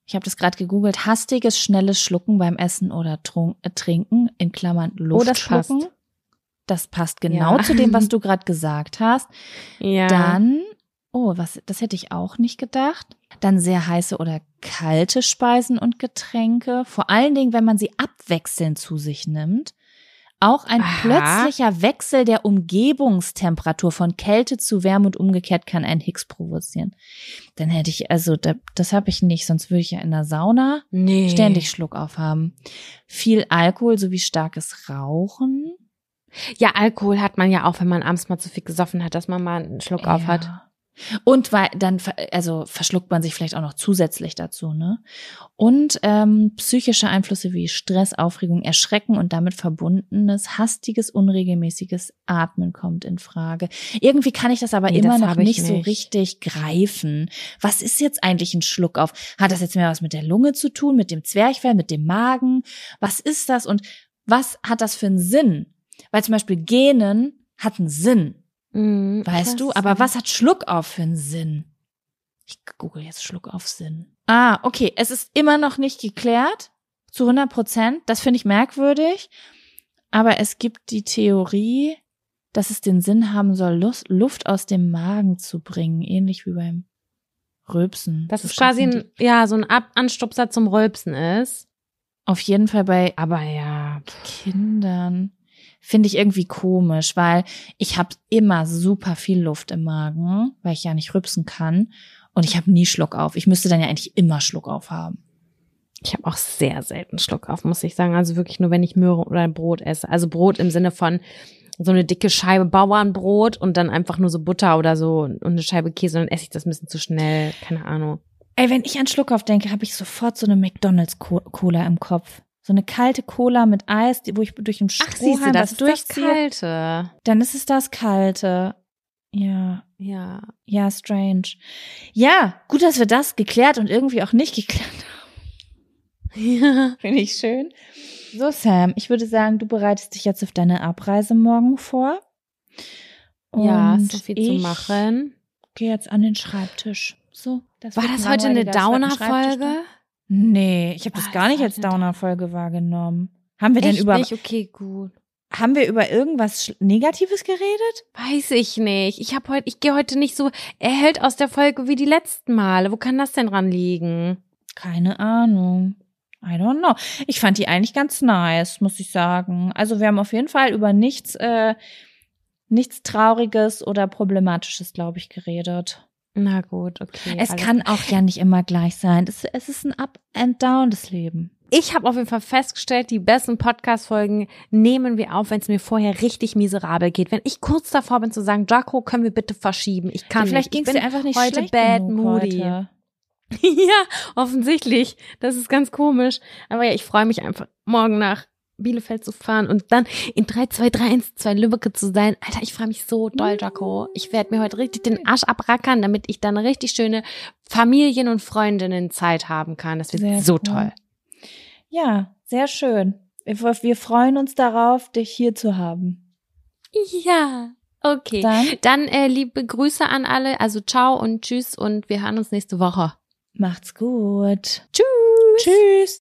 ich habe das gerade gegoogelt, hastiges, schnelles Schlucken beim Essen oder Trunk, äh, Trinken, in Klammern Oh, das passt. Das passt genau Ja. zu dem, was du gerade gesagt hast. Ja. Dann, oh, was, das hätte ich auch nicht gedacht. Dann sehr heiße oder kalte Speisen und Getränke. Vor allen Dingen, wenn man sie abwechselnd zu sich nimmt. Auch ein Aha. plötzlicher Wechsel der Umgebungstemperatur von Kälte zu Wärme und umgekehrt kann einen Hicks provozieren. Dann hätte ich, also da, das habe ich nicht, sonst würde ich ja in der Sauna nee. ständig Schluck aufhaben. Viel Alkohol sowie starkes Rauchen. Ja, Alkohol hat man ja auch, wenn man abends mal zu viel gesoffen hat, dass man mal einen Schluck auf hat. Und weil dann, also verschluckt man sich vielleicht auch noch zusätzlich dazu, ne? Und ähm, psychische Einflüsse wie Stress, Aufregung, Erschrecken und damit verbundenes, hastiges, unregelmäßiges Atmen kommt in Frage. Irgendwie kann ich das aber Nee, immer das noch ich nicht, so nicht. richtig greifen. Was ist jetzt eigentlich ein Schluck auf? Hat das jetzt mehr was mit der Lunge zu tun, mit dem Zwerchfell, mit dem Magen? Was ist das und was hat das für einen Sinn? Weil zum Beispiel Gähnen hat einen Sinn. Mhm, Weißt du, aber was hat Schluck auf für einen Sinn? Ich google jetzt Schluck auf Sinn. Ah, okay, es ist immer noch nicht geklärt zu 100 Prozent. Das finde ich merkwürdig. Aber es gibt die Theorie, dass es den Sinn haben soll, Luft aus dem Magen zu bringen, ähnlich wie beim Rülpsen. Das So ist quasi ein, ja, so ein Ab Anstupser zum Rülpsen ist. Auf jeden Fall bei Aber ja. Kindern finde ich irgendwie komisch, weil ich habe immer super viel Luft im Magen, weil ich ja nicht rübsen kann und ich habe nie Schluck auf. Ich müsste dann ja eigentlich immer Schluck auf haben. Ich habe auch sehr selten Schluck auf, muss ich sagen. Also wirklich nur, wenn ich Möhre oder Brot esse. Also Brot im Sinne von so eine dicke Scheibe Bauernbrot und dann einfach nur so Butter oder so und eine Scheibe Käse und dann esse ich das ein bisschen zu schnell. Keine Ahnung. Ey, wenn ich an Schluck auf denke, habe ich sofort so eine McDonald's Co- Cola im Kopf. So eine kalte Cola mit Eis, wo ich durch den Ach, siehst du, Strohhalm das was ist das durchziehe. Kalte. Dann ist es das Kalte. Ja, Ja. ja, strange. Ja, gut, dass wir das geklärt und irgendwie auch nicht geklärt haben. Ja. Finde ich schön. So, Sam, ich würde sagen, du bereitest dich jetzt auf deine Abreise morgen vor. Ja, Und ist so viel zu ich machen. Gehe jetzt an den Schreibtisch. So, das War das heute eine. Downer-Folge? Nee, ich habe das Was gar nicht als denn? Downer-Folge wahrgenommen. Haben wir denn Echt über nicht? Okay, gut. haben wir über irgendwas Negatives geredet? Weiß ich nicht. Ich habe heute, ich gehe heute nicht so erhellt aus der Folge wie die letzten Male. Wo kann das denn dran liegen? Keine Ahnung. I don't know. Ich fand die eigentlich ganz nice, muss ich sagen. Also wir haben auf jeden Fall über nichts, äh, nichts Trauriges oder Problematisches, glaube ich, geredet. Na gut, okay. es kann auch ja nicht immer gleich sein. Es, es ist ein Up and Down des Lebens. Ich habe auf jeden Fall festgestellt, die besten Podcast-Folgen nehmen wir auf, wenn es mir vorher richtig miserabel geht. Wenn ich kurz davor bin zu sagen, Jaco, können wir bitte verschieben? Ich kann Vielleicht nicht. ging es einfach nicht heute schlecht bad genug moody. heute. ja, offensichtlich. Das ist ganz komisch. Aber ja, ich freue mich einfach, morgen nach Bielefeld zu fahren und dann in 3, 2, 3, 1, 2 Lübbecke zu sein. Alter, ich freue mich so doll, Jaco. Ich werde mir heute richtig den Arsch abrackern, damit ich dann eine richtig schöne Familien- und Freundinnen-Zeit haben kann. Das wird Sehr so cool. toll. Ja, sehr schön. Wir, wir freuen uns darauf, dich hier zu haben. Ja, okay. Dann Dann äh, liebe Grüße an alle. Also ciao und tschüss und wir hören uns nächste Woche. macht's gut. Tschüss. Tschüss.